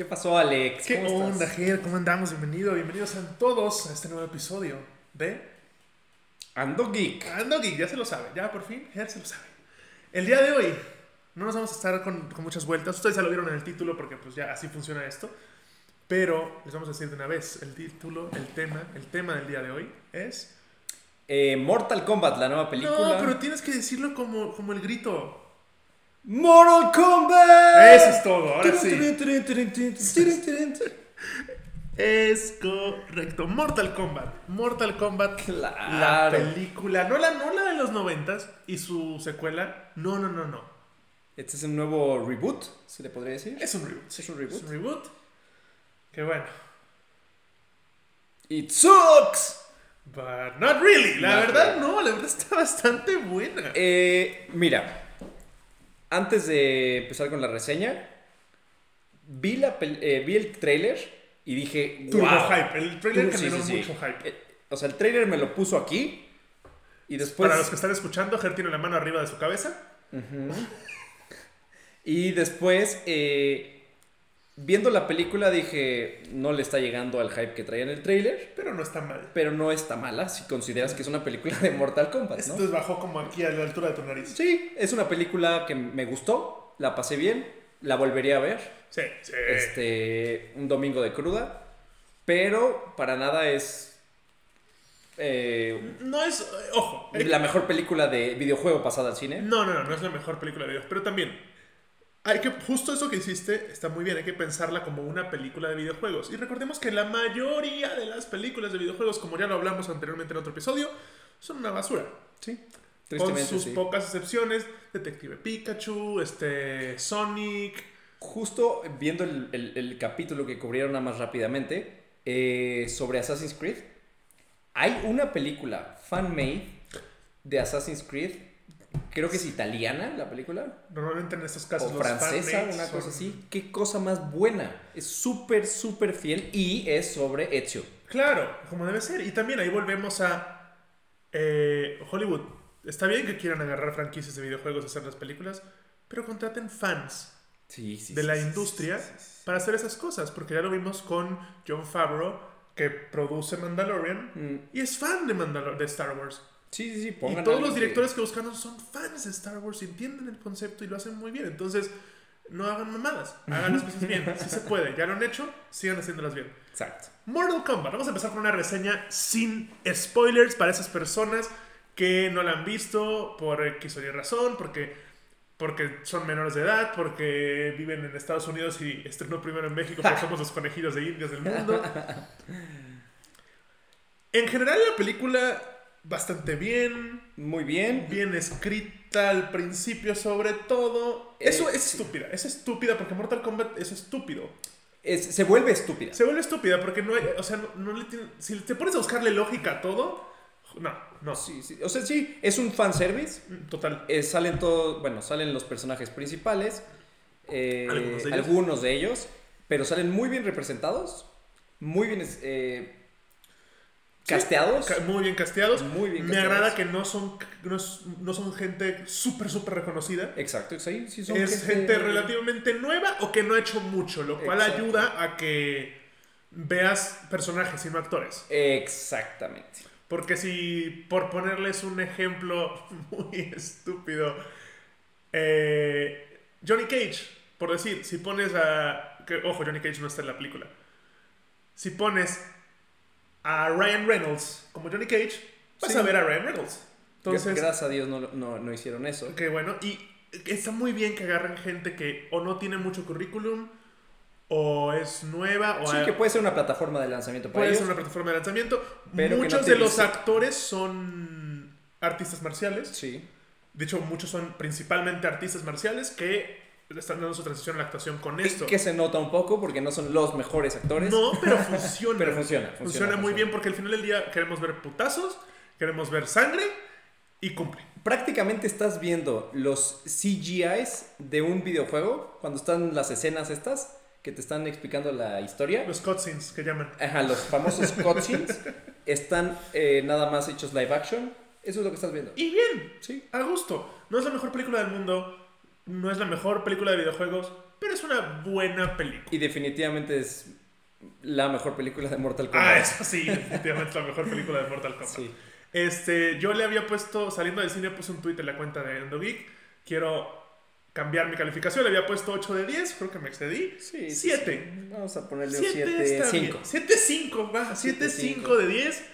¿Qué pasó, Alex? ¿Qué ¿Cómo onda, estás? Ger? ¿Cómo andamos? Bienvenido, bienvenidos a todos a este nuevo episodio de Ando geek. Ando Geek. Ya se lo sabe, ya por fin, Ger se lo sabe. El día de hoy no nos vamos a estar con, con muchas vueltas. Ustedes ya lo vieron en el título porque pues ya así funciona esto. Pero les vamos a decir de una vez el título, el tema, el tema del día de hoy es... Eh, Mortal Kombat, la nueva película. No, pero tienes que decirlo como, como el grito. ¡Mortal Kombat! Eso es todo, ahora sí. Es correcto. Mortal Kombat. Mortal Kombat. La Claro. película. No la, no la de los noventas y su secuela. No, no, no, no. Este es un nuevo reboot, se le podría decir. Es un reboot. Es un reboot. Es un reboot. Que bueno. It sucks. But not really. La Not verdad, no. La verdad está bastante buena. Eh, mira, antes de empezar con la reseña, vi, la eh, vi el trailer y dije, Turbo wow. hype. El trailer generó sí, sí. mucho hype. Eh, o sea, el trailer me lo puso aquí y después... Para los que están escuchando, Ger tiene la mano arriba de su cabeza. Y después, eh, viendo la película, dije, no le está llegando al hype que traía en el trailer, Pero no está mal. pero no está mala si consideras que es una película de Mortal Kombat, ¿no? Esto es bajó como aquí a la altura de tu nariz. Sí, es una película que me gustó, la pasé bien, la volvería a ver, Sí, sí. este, un domingo de cruda, pero para nada es eh, No es. eh, Ojo. la mejor película de videojuego pasada al cine. No, no, no, no es la mejor película de videos. Pero también, hay que, justo eso que hiciste está muy bien. Hay que pensarla como una película de videojuegos. Y recordemos que la mayoría de las películas de videojuegos, como ya lo hablamos anteriormente en otro episodio, son una basura. Sí, Con sus sí. pocas excepciones: Detective Pikachu, este, Sonic. Justo viendo el, el- el capítulo que cubrieron nada más rápidamente eh, sobre Assassin's Creed, hay una película fan-made de Assassin's Creed, creo que es italiana la película, Normalmente en estos casos o los francesa, una son- cosa así. Qué cosa más buena. Es súper, súper fiel y es sobre Ezio. Claro, como debe ser. Y también ahí volvemos a eh, Hollywood. Está bien que quieran agarrar franquicias de videojuegos y hacer las películas, pero contraten fans Sí, sí, de sí, la industria para hacer esas cosas, porque ya lo vimos con John Favreau, que produce Mandalorian Mm, y es fan de, Mandalor de Star Wars. Sí, sí, sí. Y pongan todos algo los que- directores que buscaron son fans de Star Wars y entienden el concepto y lo hacen muy bien. Entonces, no hagan mamadas, hagan las cosas bien. Si se puede, ya lo han hecho, sigan haciéndolas bien. Exacto. Mortal Kombat. Vamos a empezar con una reseña sin spoilers para esas personas que no la han visto por X o Y razón, porque, porque son menores de edad, porque viven en Estados Unidos y estrenó primero en México porque somos los conejillos de indias del mundo. En general la película bastante bien, Muy bien. bien escrita al principio sobre todo. Eso Eh, es sí. estúpida, es estúpida porque Mortal Kombat es estúpido. Es- se vuelve estúpida. Se vuelve estúpida porque no hay, o sea, no, no le tiene, si te pones a buscarle lógica a todo, no, no, Sí, sí. O sea, sí, es un fanservice. Mm, total. Eh, salen todos, bueno, salen los personajes principales, eh, Algunos de ellos. algunos de ellos, pero salen muy bien representados, muy bien casteados. Ca- Muy bien casteados. Muy bien Me casteados. agrada que no son, no, no son gente súper, súper reconocida. Exacto, sí, sí son Es gente relativamente nueva o que no ha hecho mucho, lo cual Exacto. ayuda a que veas personajes y no actores. Exactamente. Porque si, por ponerles un ejemplo muy estúpido, eh, Johnny Cage, por decir, si pones a... Que, ojo, Johnny Cage no está en la película. Si pones a Ryan Reynolds como Johnny Cage, vas Sí. a ver a Ryan Reynolds. Entonces, Gracias a Dios no, no, no hicieron eso. que bueno, y está muy bien que agarren gente que o no tiene mucho currículum, o es nueva, o Sí, que puede ser una plataforma de lanzamiento para Puede ellos. ser una plataforma de lanzamiento. Pero muchos no de los actores son artistas marciales. Sí. De hecho, muchos son principalmente artistas marciales que están dando su transición a la actuación con esto. Que se nota un poco porque no son los mejores actores. No, pero funciona. Pero funciona, Funciona, funciona, muy bien porque al final del día queremos ver putazos, queremos ver sangre y cumple. Prácticamente estás viendo los CGIs de un videojuego cuando están las escenas estas que te están explicando la historia. Los cutscenes que llaman. Ajá, los famosos cutscenes están eh, nada más hechos live action. Eso es lo que estás viendo. Y bien, Sí. a gusto. No es la mejor película del mundo. No es la mejor película de videojuegos, pero es una buena película. Y definitivamente es la mejor película de Mortal Kombat. Ah, eso sí, definitivamente es la mejor película de Mortal Kombat. Sí. Este, yo le había puesto, saliendo del cine, puse un tweet en la cuenta de EndoGeek. Quiero cambiar mi calificación. Le había puesto 8 de 10, creo que me excedí. Sí, sí, 7. sí. Vamos a ponerle 7 un 7, 5. 7, 5, va. 7, 5 de 10.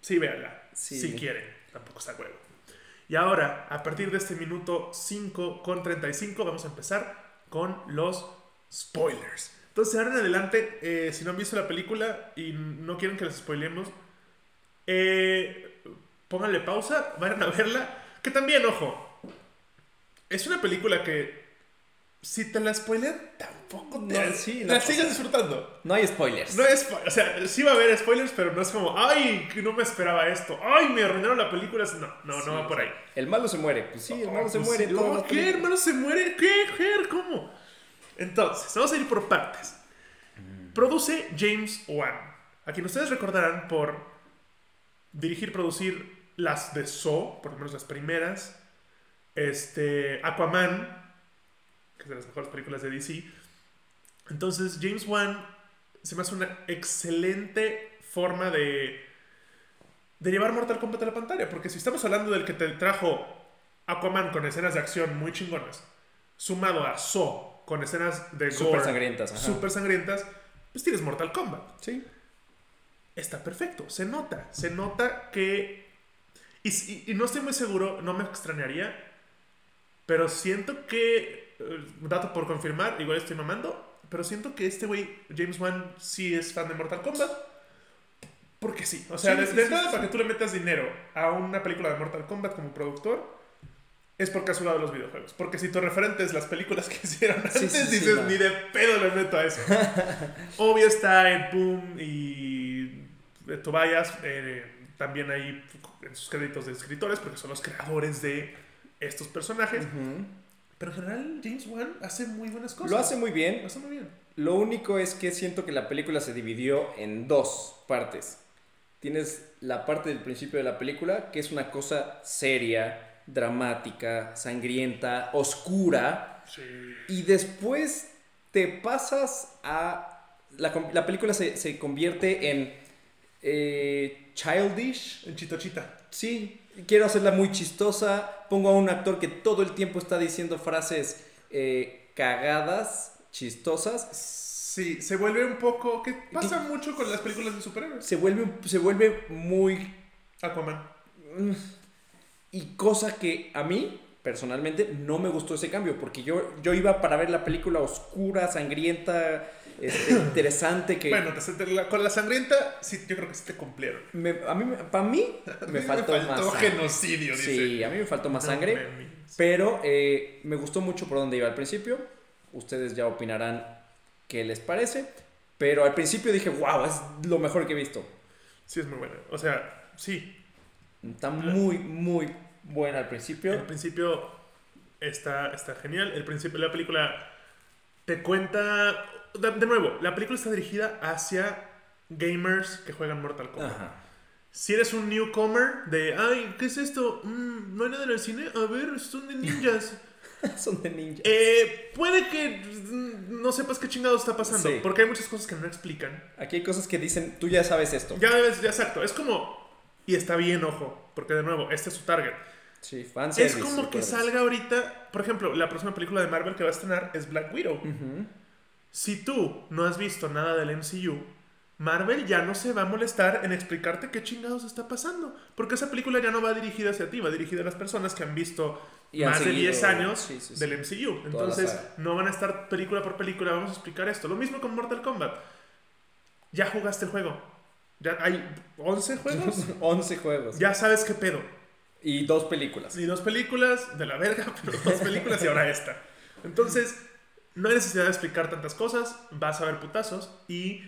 Sí, véanla. Sí. Si quieren. Tampoco está huevo. Y ahora, a partir de este minuto 5 con 35, vamos a empezar con los spoilers. Entonces, ahora en adelante, eh, si no han visto la película y no quieren que les spoilemos, eh, pónganle pausa, vayan a verla. Que también, ojo, es una película que si te la spoilean, tampoco te No, sí, la no, sigues o sea, disfrutando. No hay spoilers. No es, o sea, sí va a haber spoilers, pero no es como, ay, no me esperaba esto, ay, me arruinaron la película. No, no, no va por ahí. El malo se muere. Pues sí, el malo se Pues muere. sí, las ¿Qué, películas. hermano, se muere? ¿Qué, Ger? ¿Cómo? Entonces, vamos a ir por partes. Produce James Wan, a quien ustedes recordarán por dirigir, producir las de Saw, por lo menos las primeras, este, Aquaman, que es de las mejores películas de DC. Entonces, James Wan se me hace una excelente forma de, de llevar Mortal Kombat a la pantalla. Porque si estamos hablando del que te trajo Aquaman con escenas de acción muy chingonas, sumado a Saw con escenas de Súper gore sangrientas, ajá. súper sangrientas, pues tienes Mortal Kombat Sí. está perfecto. Se nota. Se nota que. Y, y- y no estoy muy seguro, no me extrañaría. Pero siento que. Dato por confirmar, igual estoy mamando. Pero siento que este güey, James Wan, sí es fan de Mortal Kombat. Porque sí. O sea, Sí, de, sí, de sí, sí. para que tú le metas dinero a una película de Mortal Kombat como productor. Es porque has jugado los videojuegos. Porque si tu referente es las películas que hicieron antes, dices, no. ni de pedo le meto a eso. Obvio está Ed Boon y eh, Tobias, eh, también ahí en sus créditos de escritores, porque son los creadores de estos personajes. Ujú. Pero en general, James Wan hace muy buenas cosas. Lo hace muy Lo bien. hace muy bien. Lo único es que siento que la película se dividió en dos partes. Tienes la parte del principio de la película, que es una cosa seria, dramática, sangrienta, oscura, Sí. y después te pasas a... La película se, se convierte en eh, childish. En Chitochita. Sí, quiero hacerla muy chistosa. Pongo a un actor que todo el tiempo está diciendo frases eh, cagadas, chistosas. Sí, se vuelve un poco. que pasa mucho con las películas de superhéroes? Se vuelve, se vuelve muy... Aquaman. mm, Y cosa que a mí, personalmente, no me gustó ese cambio. Porque yo, yo iba para ver la película oscura, sangrienta, este, interesante. Que Bueno, con la sangrienta, sí, yo creo que sí te cumplieron. me- a mí, para mí, me A mí faltó, más sangre. genocidio, dice. Sí, a mí me faltó más No sangre. Pero eh, me gustó mucho por donde iba al principio. Ustedes ya opinarán qué les parece. Pero al principio dije, wow, es lo mejor que he visto. Sí, es muy buena. O sea, sí, Está muy, muy buena al principio. principio está, está genial. El principio de la película te cuenta. De, de nuevo, la película está dirigida hacia gamers que juegan Mortal Kombat. Ajá. Si eres un newcomer de, ay, ¿qué es esto? Mm, ¿No hay nada en el cine? A ver, son de ninjas. Son de ninja. Eh, puede que mm, no sepas qué chingados está pasando. Sí. Porque hay muchas cosas que no explican. Aquí hay cosas que dicen, tú ya sabes esto. Ya, ves, ya exacto. Es como. Y está bien, ojo. Porque de nuevo, este es su target. Sí, fan Es como que salga ahorita, por ejemplo, la próxima película de Marvel que va a estrenar es Black Widow. Si tú no has visto nada del MCU, Marvel ya no se va a molestar en explicarte qué chingados está pasando. Porque esa película ya no va dirigida hacia ti, va dirigida a las personas que han visto Y han más de seguido- 10 años sí, sí, sí. del MCU. Entonces, no van a estar película por película, vamos a explicar esto. Lo mismo con Mortal Kombat. Ya jugaste el juego. Ya hay 11 juegos. 11 juegos. ya sabes qué pedo. Y dos películas. Y dos películas de la verga, pero dos películas y ahora esta. Entonces, no hay necesidad de explicar tantas cosas, vas a ver putazos y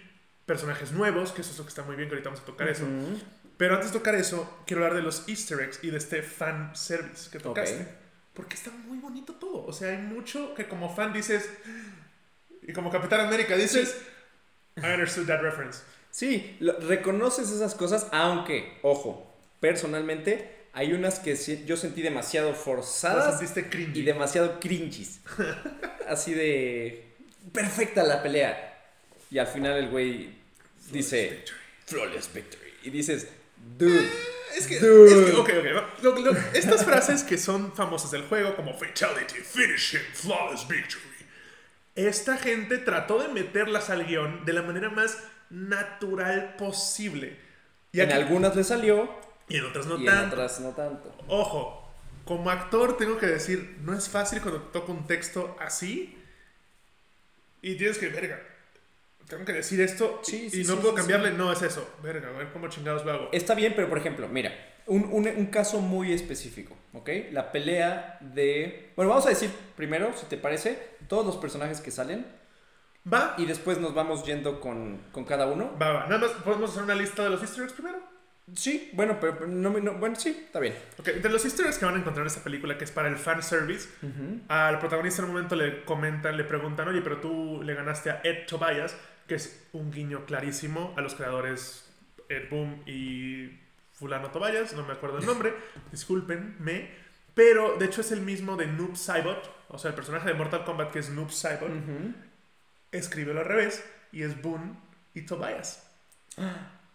personajes nuevos, que eso es lo que está muy bien, que ahorita vamos a tocar eso. Pero antes de tocar eso, quiero hablar de los easter eggs y de este fan service que tocaste. Ok. Porque está muy bonito todo. O sea, hay mucho que como fan dices, y como Capitán América dices, I understood that reference. Sí, lo- reconoces esas cosas, aunque, ojo, personalmente hay unas que yo sentí demasiado forzadas sentiste cringy. y demasiado cringes. Así de perfecta la pelea. Y al final el güey dice flawless victory y dices, dude, Es que, Dude. es que- ok, ok. Lo- lo- estas frases que son famosas del juego, como Fatality, Finish him, Flawless Victory. Esta gente trató de meterlas al guion de la manera más natural posible. Y, en aquí- algunas le salió y en otras no y en tanto. otras no tanto. Ojo, como actor tengo que decir, no es fácil cuando te toca un texto así y tienes que, verga, tengo que decir esto Sí, y sí, no sí, puedo cambiarle, no es eso, verga, a ver cómo chingados lo hago. Está bien, pero por ejemplo, mira, un, un- un caso muy específico, ¿ok? La pelea de... Bueno, vamos a decir primero, si te parece, todos los personajes que salen Va, y después nos vamos yendo con, con cada uno. va, va, nada más podemos hacer una lista de los easter eggs primero. Sí, bueno, pero no, me- no- bueno, sí, está bien. Ok, de los easter eggs que van a encontrar en esta película, que es para el fan service, al protagonista en un momento le comentan, le preguntan, oye, pero tú le ganaste a Ed Tobias, que es un guiño clarísimo a los creadores Ed Boom y Fulano Tobias, no me acuerdo el nombre, discúlpenme, pero de hecho es el mismo de Noob Saibot, o sea, el personaje de Mortal Kombat que es Noob Saibot, Ujú. escribió al revés y es Boone y Tobias.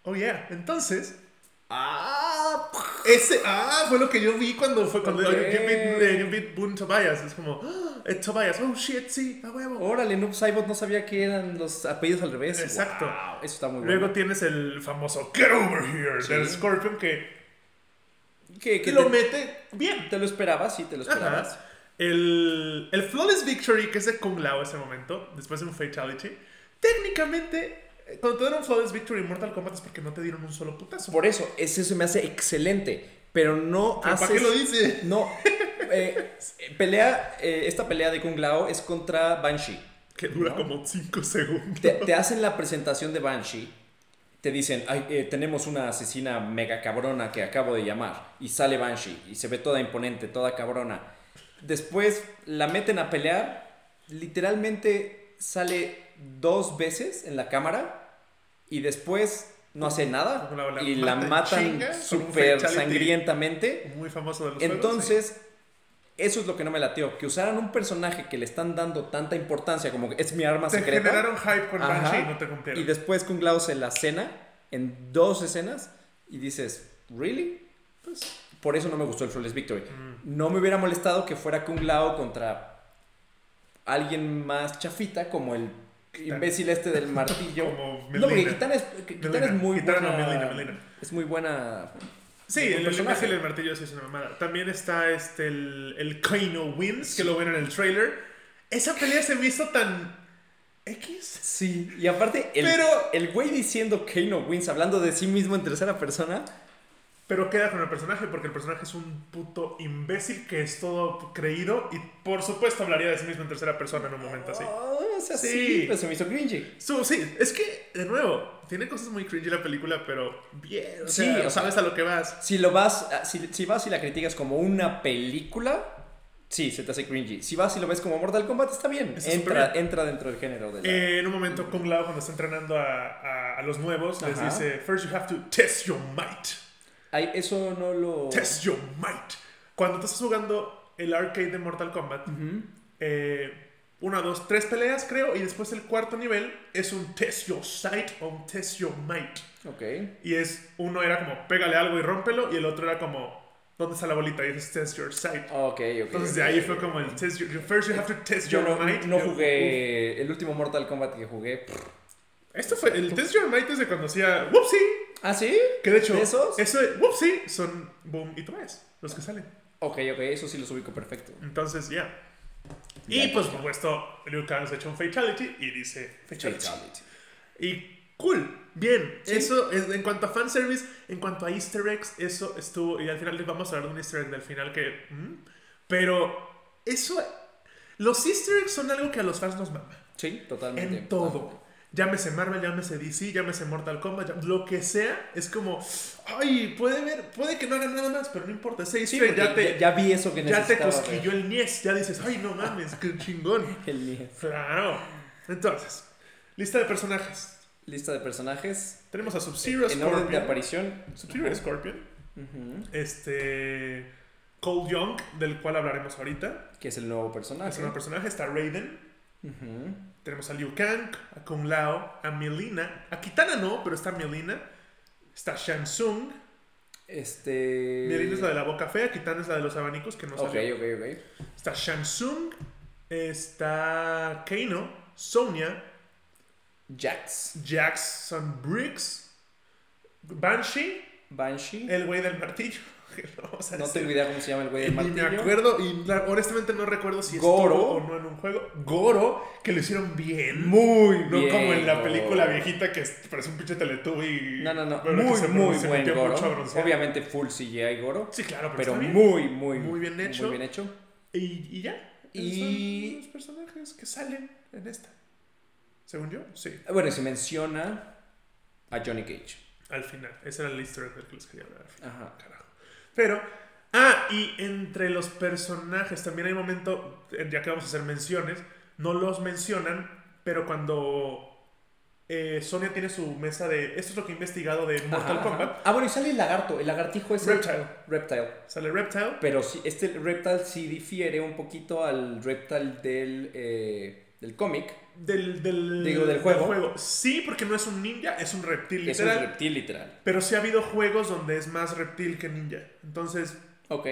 Oh yeah, entonces Ah, ese, ah, fue lo que yo vi cuando fue cuando Ok. yo vi, yo vi Boone Tobias. Es como, ah, es Tobias, oh shit, sí, a huevo. órale, Noob Saibot no sabía que eran los apellidos al revés. Exacto. Wow, eso está muy Luego bueno. tienes el famoso Get Over Here Sí. del Scorpion que, Que, que lo te, mete bien. te lo esperabas, sí, te lo esperabas. Ajá. El, el Flawless Victory, que es de Kung Lao ese momento, después de un Fatality, técnicamente, cuando te un Flawless Victory en Mortal Kombat es porque no te dieron un solo putazo. Por eso, ese se me hace excelente. Pero no ¿Pero haces... ¿Para qué lo dice? No. eh, pelea, eh, esta pelea de Kung Lao es contra Banshee. Que dura No. como 5 segundos. Te, te hacen la presentación de Banshee. Te dicen, "Ay, eh, tenemos una asesina mega cabrona que acabo de llamar. Y sale Banshee. Y se ve toda imponente, toda cabrona. Después la meten a pelear. Literalmente sale dos veces en la cámara. Y después no hace nada. La- la y la matan súper sangrientamente. Muy famoso de los Entonces, eso es lo que no me latió. Que usaran un personaje que le están dando tanta importancia como que es mi arma sí. Te secreta. generaron hype con. Banshee y no te cumplieron. Y después Kung Lao se la cena en dos escenas y dices, ¿really? Pues por eso no me gustó el Flawless Victory. Mm. No me hubiera molestado que fuera Kung Lao contra alguien más chafita como el imbécil este del martillo. Como no, porque. Kitana es, Kitana es muy Kitana, buena. no, Melina, Melina. Es muy buena. Sí, muy el, imbécil del martillo sí es una mamada. También está este, el, el Kano Wins, que lo ven en el trailer. Esa pelea se me hizo tan... X. Sí, y aparte, el, Pero- el güey diciendo Kano wins, hablando de sí mismo en tercera persona. Pero queda con el personaje porque el personaje es un puto imbécil que es todo creído y por supuesto hablaría de sí mismo en tercera persona en un momento así. Oh, o sea, sí, Sí. pero se me hizo cringy. So, sí, es que, de nuevo, tiene cosas muy cringy la película, pero bien, o Sí, sea, o sea- sabes a lo que vas. Si lo vas, ah, si, si vas y la criticas como una película, sí, se te hace cringy. Si vas y lo ves como Mortal Kombat, está bien. Está Entra, súper entra dentro del género de la... Eh, en un momento, Kung Lao, cuando está entrenando a, a- a los nuevos, les Ajá. dice: First, you have to test your might. Ay, eso no lo... Test your might. Cuando estás jugando el arcade de Mortal Kombat, eh, una, dos, tres peleas, creo, y después el cuarto nivel es un test your sight o un test your might. Ok. Y es, uno era como pégale algo y rómpelo, y el otro era como, ¿dónde está la bolita? Y es test your sight. Ok, ok. Entonces de ahí fue como el test your, first you have to test Yo your no, might. no jugué el último Mortal Kombat que jugué. Esto fue, el test your de cuando hacía whoopsie. ¿Ah, sí? Que de hecho, ¿De esos? eso de whoopsie son Boom y Tobias, los que salen. Ok, ok, eso sí los ubico perfecto. Entonces, ya. Ya. Y pues, por supuesto, Liu Kang se echa un fatality y dice fatality. Fatality. Y cool, bien. Sí. Eso, es- en cuanto a fanservice, en cuanto a easter eggs, eso estuvo. Y al final les vamos a hablar de un easter egg del final que. mm, Pero eso. Los easter eggs son algo que a los fans nos mama. Sí, totalmente. En todo. Llámese Marvel, llámese DC, llámese Mortal Kombat, lo que sea, es como, ay, puede ver, puede que no hagan nada más, pero no importa, ese Sí, ya te, ya, ya vi eso que ya te necesitaba. cosquilló ver. el niés, ya dices, ay, no mames, qué chingón. El Nies. Claro. Entonces, lista de personajes. Lista de personajes. Tenemos a Sub-Zero, En orden de Scorpion. aparición. Sub-Zero Scorpion. Este. Cole Young, del cual hablaremos ahorita. Que es el nuevo personaje. Es un personaje. Está Raiden. Ujú. Tenemos a Liu Kang, a Kung Lao, a Melina. A Kitana no, pero está Melina. Está Shang Tsung. Este. Melina es la de la boca fea, Kitana es la de los abanicos, que no Ok, salió. ok, ok. Está Shang Tsung. Está Kano, Sonya, Jax. Jackson Briggs, Banshee, Banshee. el güey del martillo. Vamos a no tengo idea cómo se llama el güey del Ni me martillo. acuerdo, y la- honestamente no recuerdo si Goro. estuvo o no en un juego. Goro, que lo hicieron bien. Muy No bien. como en la Goro. película viejita que parece un pinche Teletubby. No, no, no. Muy, muy se buen Goro. mucho. Obviamente full CGI Goro. Sí, claro, pero, Pero muy, muy, Muy bien hecho. Muy bien hecho. Y, y ya. Y- Y los personajes que salen en esta. Según yo, sí. Bueno, y se menciona a Johnny Cage. Al final. Ese era el easter egg del que les quería hablar. Ajá. Carajo. Pero. Ah, y entre los personajes también hay un momento, ya que vamos a hacer menciones, no los mencionan, pero cuando eh, Sonia tiene su mesa de. Esto es lo que he investigado de Mortal Ajá, Kombat. ajá. Ah, bueno, y sale el lagarto. El lagartijo es Reptile. Reptile. Sale Reptile. Pero sí, este Reptile sí difiere un poquito al Reptile del, eh, del cómic. Del, del, Digo, del juego. Sí, porque no es un ninja, es un reptil Es un literal. reptil literal. Pero sí ha habido juegos donde es más reptil que ninja. Entonces, Ok.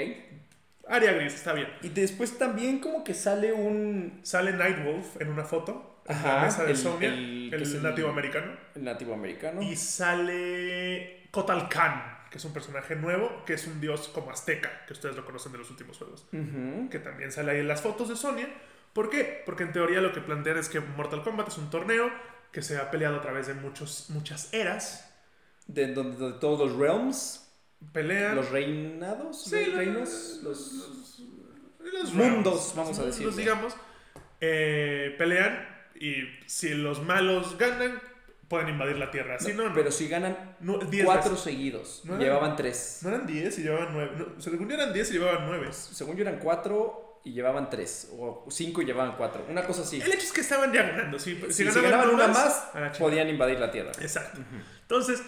área gris, está bien. Y después también como que sale un... Sale Nightwolf en una foto. En la Ajá, mesa de el- Sonia. el- El, que es el- nativo americano. nativo americano. Y sale Kotal Khan, que es un personaje nuevo, que es un dios como azteca, que ustedes lo conocen de los últimos juegos. Que también sale ahí en las fotos de Sonia. ¿Por qué? Porque en teoría lo que plantean es que Mortal Kombat es un torneo que se ha peleado a través de muchos, muchas eras. De donde todos los realms, Pelean. los reinados, Sí, los los- reinos, los... los, los mundos, rounds, vamos a los decirlo. digamos, eh, pelean y si los malos ganan, pueden invadir la Tierra. Si no, no. Pero si ganan No, diez cuatro veces. seguidos, llevaban tres. No eran 10 y llevaban 9. No, según yo eran 10 y llevaban 9. Según yo eran cuatro y llevaban tres. O cinco y llevaban cuatro. Una cosa así. El hecho es que estaban ya ganando. Si, si Si, si ganaban una más, podían invadir la Tierra. Exacto. Entonces,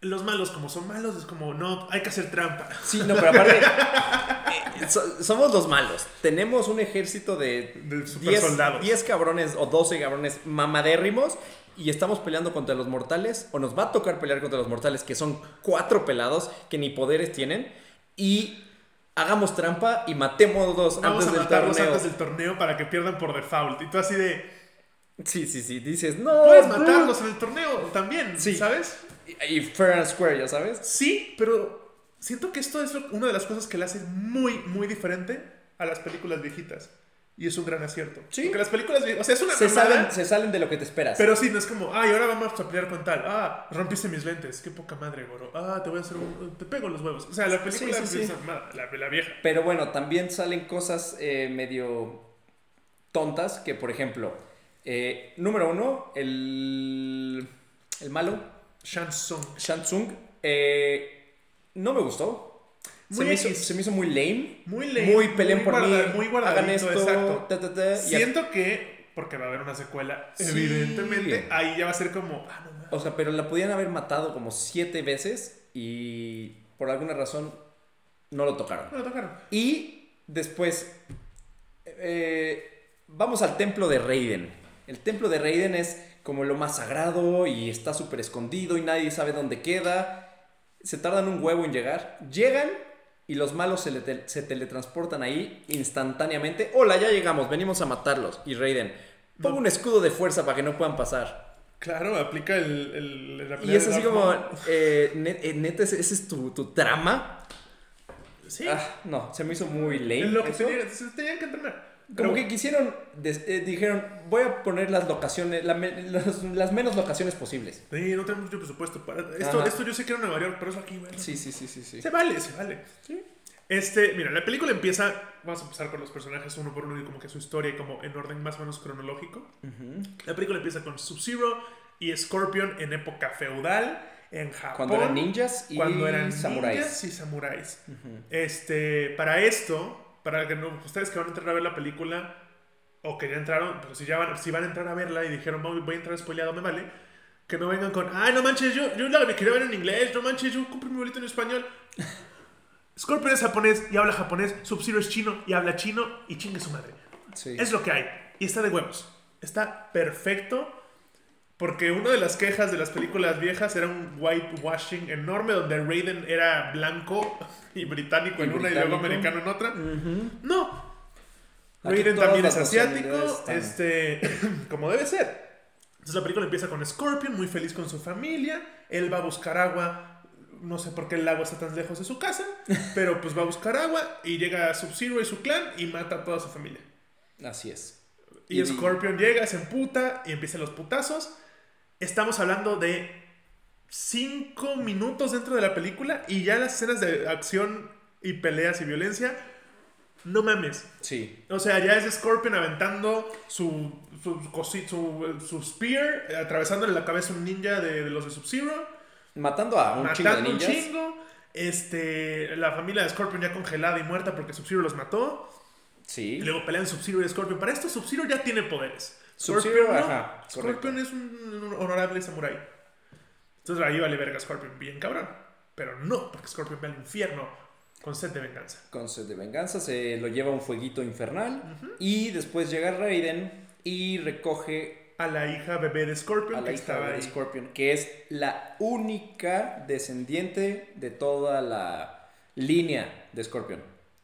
los malos, como son malos, es como, no, hay que hacer trampa. Sí, no, pero aparte, eh, so- somos los malos. Tenemos un ejército de De super 10, soldados. 10 cabrones o 12 cabrones mamadérrimos y estamos peleando contra los mortales o nos va a tocar pelear contra los mortales que son cuatro pelados que ni poderes tienen y hagamos trampa y matémoslos Vamos antes a del torneo. antes del torneo para que pierdan por default. Y tú así de, Sí, sí, sí, dices, no. puedes bro". matarlos en el torneo también, Sí. ¿sabes? Y, y fair and square, ya sabes. Sí, pero siento que esto es una de las cosas que le hace muy, muy diferente a las películas viejitas. Y es un gran acierto. Sí. Porque las películas o sea, es una Se mamada, salen, se salen de lo que te esperas. Pero sí, no es como, ay, ahora vamos a pelear con tal. Ah, rompiste mis lentes. Qué poca madre, goro. Ah, te voy a hacer un. Te pego los huevos. O sea, la película Sí, sí, sí. es una mamada, la, la vieja. Pero bueno, también salen cosas eh, medio tontas, que por ejemplo, eh, número uno, el, el malo. Shang Tsung, eh, no me gustó. Se me, hizo, se me hizo muy lame. Muy lame. Muy peleen por guarda- mí. Muy hagan esto. exacto. ta, ta, ta, y Siento que, porque va a haber una secuela, Sí. evidentemente, ahí ya va a ser como, ah, no mames. O sea, pero la podían haber matado como siete veces y por alguna razón no lo tocaron. No lo tocaron. Y después, eh, vamos al templo de Raiden. El templo de Raiden es como lo más sagrado y está súper escondido y nadie sabe dónde queda. Se tardan un huevo en llegar. Llegan y los malos se, le se teletransportan ahí instantáneamente. Hola, ya llegamos, venimos a matarlos. Y Raiden, pongo un escudo de fuerza para que no puedan pasar. Claro, aplica el. el, la Y es así como, eh, eh, neta, ese ese es tu, tu trama. Sí. Ah, no, se me hizo muy lame. es lo que se tenían que entrenar. Como Pero- que quisieron, eh, dijeron, voy a poner las locaciones, la me- las, las menos locaciones posibles. Sí, no tenemos mucho presupuesto para. Esto, Ajá. esto yo sé que era Nueva York, pero eso aquí, bueno. Sí, sí, sí, sí, sí. Se vale, se vale. Este, mira, la película empieza. Vamos a empezar con los personajes uno por uno y como que su historia, como en orden más o menos cronológico. La película empieza con Sub-Zero y Scorpion en época feudal en Japón. Cuando eran ninjas y cuando eran samuráis. ninjas y samuráis. Este, para esto, para que no, ustedes que van a entrar a ver la película o que ya entraron, pero si ya van, si van a entrar a verla y dijeron "Voy- a entrar spoileado, me vale. Que no vengan con, ay, no manches, yo, yo la quería ver en inglés, no manches, yo compré mi boleto en español. Scorpion es japonés y habla japonés, Sub-Zero es chino y habla chino y chingue su madre. Sí. Es lo que hay. Y está de huevos. Está perfecto. Porque una de las quejas de las películas viejas era un whitewashing enorme donde Raiden era blanco y británico Y en una y luego americano en otra. No. Aquí Raiden también es asiático, este, como debe ser. Entonces la película empieza con Scorpion muy feliz con su familia. Él va a buscar agua. No sé por qué el agua está tan lejos de su casa, pero pues va a buscar agua y llega Sub-Zero y su clan y mata a toda su familia. Así es. Y, Y- Scorpion llega, se emputa y empiezan los putazos. Estamos hablando de 5 minutos dentro de la película y ya las escenas de acción y peleas y violencia, no mames. Sí. O sea, ya es Scorpion aventando su, su, su, su spear, atravesándole la cabeza a un ninja de, de los de Sub-Zero, Matando a un chingo de matando un ninjas. chingo. Este, la familia de Scorpion ya congelada y muerta porque Sub-Zero los mató. Sí. Y luego pelean Sub-Zero y Scorpion. Para esto, Sub-Zero ya tiene poderes. Scorpion, no. ajá, Scorpion es un, un honorable samurái. Entonces ahí vale verga Scorpion bien cabrón. Pero no, porque Scorpion va al infierno con sed de venganza. Con sed de venganza se lo lleva a un fueguito infernal. Y después llega Raiden y recoge A la hija bebé de Scorpion a la que hija estaba de ahí. Scorpion, que es la única descendiente de toda la línea de Scorpion,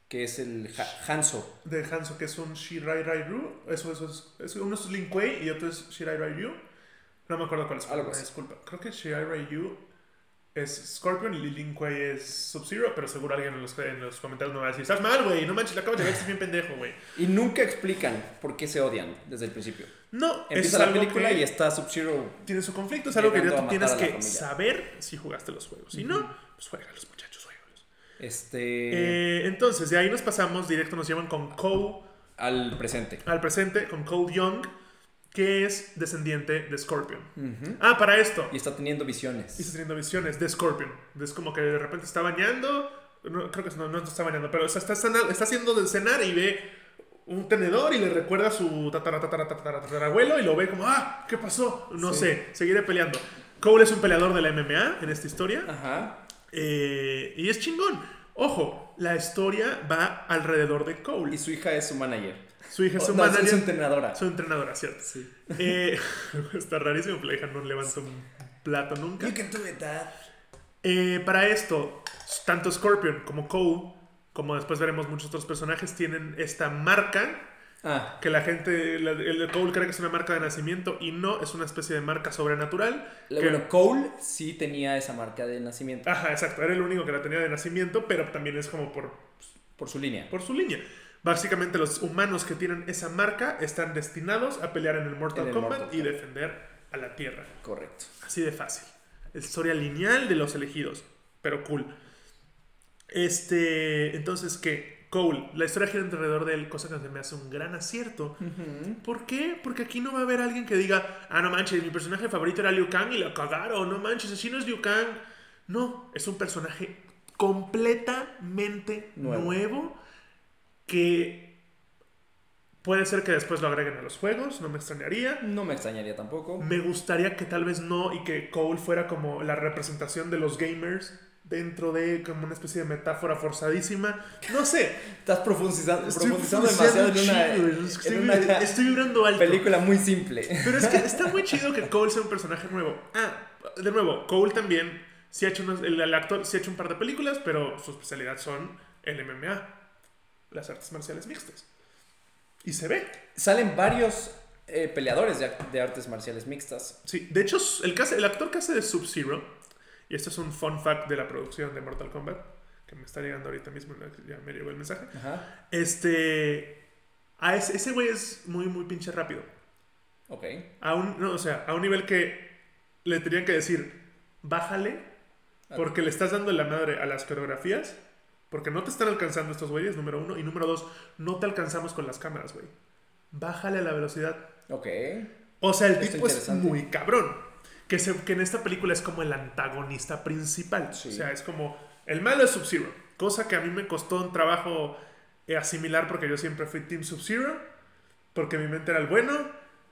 que es el Ha- Hanzo. De Hanzo, que es un Shirai Ryu. Eso, eso es, es- Uno es Lin Kuei y otro es Shirai Ryu. No me acuerdo cuál es. Algo así. disculpa. Creo que Shirai Ryu es Scorpion y Lin Kuei es Sub-Zero, pero seguro alguien en los, en los comentarios me va a decir: Estás mal, güey. No manches, la acabas de ver, estás bien pendejo, güey. Y nunca explican por qué se odian desde el principio. No, Empieza es la película y está Sub-Zero. tiene su conflicto, es algo que tú tienes que saber si jugaste los juegos. Si no, pues juegalos, muchachos. Este. Eh, entonces, de ahí nos pasamos, directo nos llevan con Cole al presente. al presente, con Cole Young, que es descendiente de Scorpion. Ah, para esto, Y está teniendo y visiones. está teniendo visiones de Scorpion. Es como que de repente está bañando, no, creo que no, no está bañando, pero o sea, está, está haciendo de cenar y ve un tenedor y le recuerda a su tatara, tatara, tatara, tatarabuelo y lo ve como, ah, ¿qué pasó? No Sí. sé, seguiré peleando. Cole es un peleador de la MMA en esta historia. Ajá. Eh, y es chingón. Ojo, la historia va alrededor de Y Cole. su hija es su manager. Su hija es su Oh, no, manager. es su entrenadora. Su entrenadora, ¿cierto? Sí. Eh, está rarísimo, pero la hija no levanta un plato nunca. can do it, dad. Eh, para esto, tanto Scorpion como Cole, como después veremos muchos otros personajes, tienen esta marca Ah, que la gente, la- el de Cole cree que es una marca de nacimiento y no, es una especie de marca sobrenatural. la- que- bueno, Cole sí tenía esa marca de nacimiento Ajá, exacto, era el único que la tenía de nacimiento, pero también es como por por su línea. por su línea. Básicamente los humanos que tienen esa marca están destinados a pelear en el Mortal En el Kombat Mortal y Kombat. defender a la Tierra. Correcto. Así de fácil. Es historia lineal de los elegidos, pero cool. Este, entonces, ¿qué? Cole, la historia gira alrededor de él, cosa que se me hace un gran acierto. ¿Por qué? Porque aquí no va a haber alguien que diga, ah, no manches, mi personaje favorito era Liu Kang y lo cagaron, no manches, así no es Liu Kang. No, es un personaje completamente Nuevo. nuevo, que puede ser que después lo agreguen a los juegos, no me extrañaría. No me extrañaría tampoco. Me gustaría que tal vez no y que Cole fuera como la representación de los gamers dentro de como una especie de metáfora forzadísima. No sé. Estás profundizando, Estoy profundizando demasiado en una, chido, es que en estoy, una estoy vibrando alto. película muy simple. Pero es que está muy chido que Cole sea un personaje nuevo. Ah, de nuevo, Cole también sí ha hecho unos- el, el actor sí ha hecho un par de películas, pero su especialidad son el MMA, las artes marciales mixtas. Y se ve. Salen varios eh, peleadores de, de artes marciales mixtas. Sí, de hecho, el, el actor que hace de Sub-Zero, y esto es un fun fact de la producción de Mortal Kombat, que me está llegando ahorita mismo, ya me llegó el mensaje. Ajá. Este. A ese, ese güey es muy, muy pinche rápido. Ok. A un, no, o sea, a un nivel que le tenían que decir, bájale, porque le estás dando la madre a las coreografías, porque no te están alcanzando estos güeyes, número uno, y número dos, no te alcanzamos con las cámaras, güey. Bájale la velocidad. Ok. O sea, el tipo es muy cabrón. Que, se- que en esta película es como el antagonista principal. Sí. O sea, es como el malo es Sub-Zero. Cosa que a mí me costó un trabajo eh, asimilar porque yo siempre fui Team Sub-Zero. Porque mi mente era el bueno.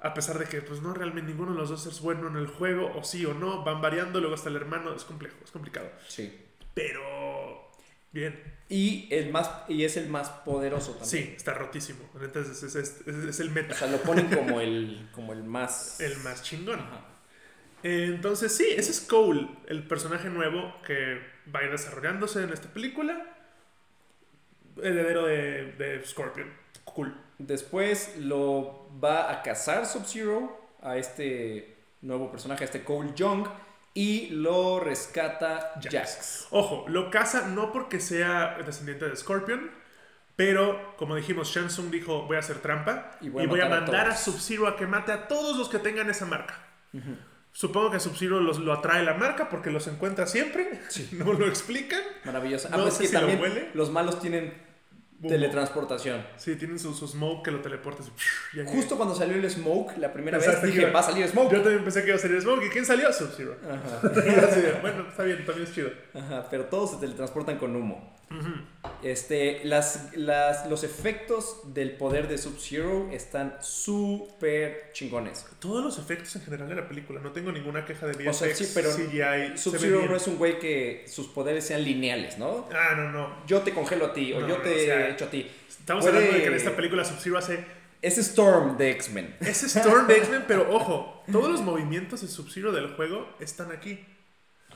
A pesar de que, pues no, realmente ninguno de los dos es bueno en el juego, o sí o no, van variando, luego está el hermano, es complejo, es complicado. Sí. Pero, bien. Y, el más, y es el más poderoso también. Sí, está rotísimo. Entonces es, es- es- es el O meta, sea, lo ponen como el, como el más... el más chingón. Ajá. Entonces, sí, ese es Cole, el personaje nuevo que va a ir desarrollándose en esta película. Heredero de, de Scorpion. Cool. Después lo va a cazar Sub-Zero a este nuevo personaje, a este Cole Young, y lo rescata Jax. Jax. Ojo, lo caza no porque sea descendiente de Scorpion, pero como dijimos, Shansung dijo: Voy a hacer trampa y voy, a, mandar a, todos". Sub-Zero a que mate a todos los que tengan esa marca. Supongo que Sub-Zero los- lo atrae la marca porque los encuentra siempre. No lo explican. Maravilloso. Ah, No pues sé que si lo también huele. los malos tienen Boom. teletransportación. Sí, tienen su, su smoke que lo teleporta. así. Justo cuando salió el Smoke, la primera Pensaste vez dije, iba- va a salir Smoke. Yo también pensé que iba a salir Smoke. ¿Y quién salió? Sub-Zero. Bueno, está bien, también es chido. Ajá, pero todos se teletransportan con humo. Este, las, las, los efectos del poder de Sub-Zero están súper chingones. Todos los efectos en general de la película, no tengo ninguna queja de VFX, O sea, sí, pero CGI, se Sub-Zero no es un güey que sus poderes sean lineales, ¿no? Ah, no, no. Yo te congelo a ti o yo no, te o sea, echo a ti. Estamos Puede- hablando de que en esta película Sub-Zero hace Es Storm de X-Men. ese Storm de X-Men, pero ojo, todos los movimientos de Sub-Zero del juego están aquí.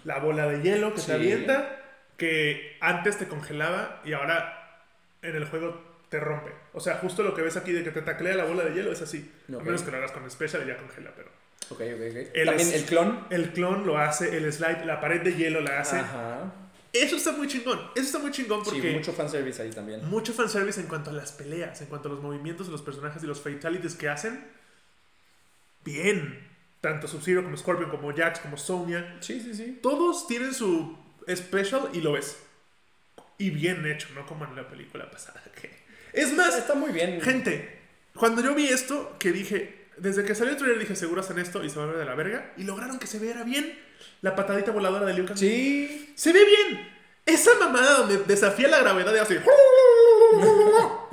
La bola de hielo que Sí. te avienta, que antes te congelaba y ahora en el juego te rompe. O sea, justo lo que ves aquí de que te taclea la bola de hielo es así. A menos que lo hagas con Special y ya congela, pero... Ok, ok, ok. Él También el clon. El clon lo hace, el slide, la pared de hielo la hace. Ajá. Eso está muy chingón. Eso está muy chingón Sí, porque mucho fanservice ahí también. mucho fanservice en cuanto a las peleas, en cuanto a los movimientos de los personajes y los fatalities que hacen. Bien. Tanto Sub-Zero como Scorpion, como Jax, como Sonya. Sí, sí, sí. Todos tienen su special y lo ves. Y bien hecho, no como en la película pasada. que- Es más, Está muy bien. gente, cuando yo vi esto, que dije, desde que salió el trailer dije, seguro hacen esto y se va a ver de la verga. Y lograron que se viera bien la patadita voladora de Liu Kang. Sí. Se ve bien. Esa mamada donde desafía la gravedad y hace.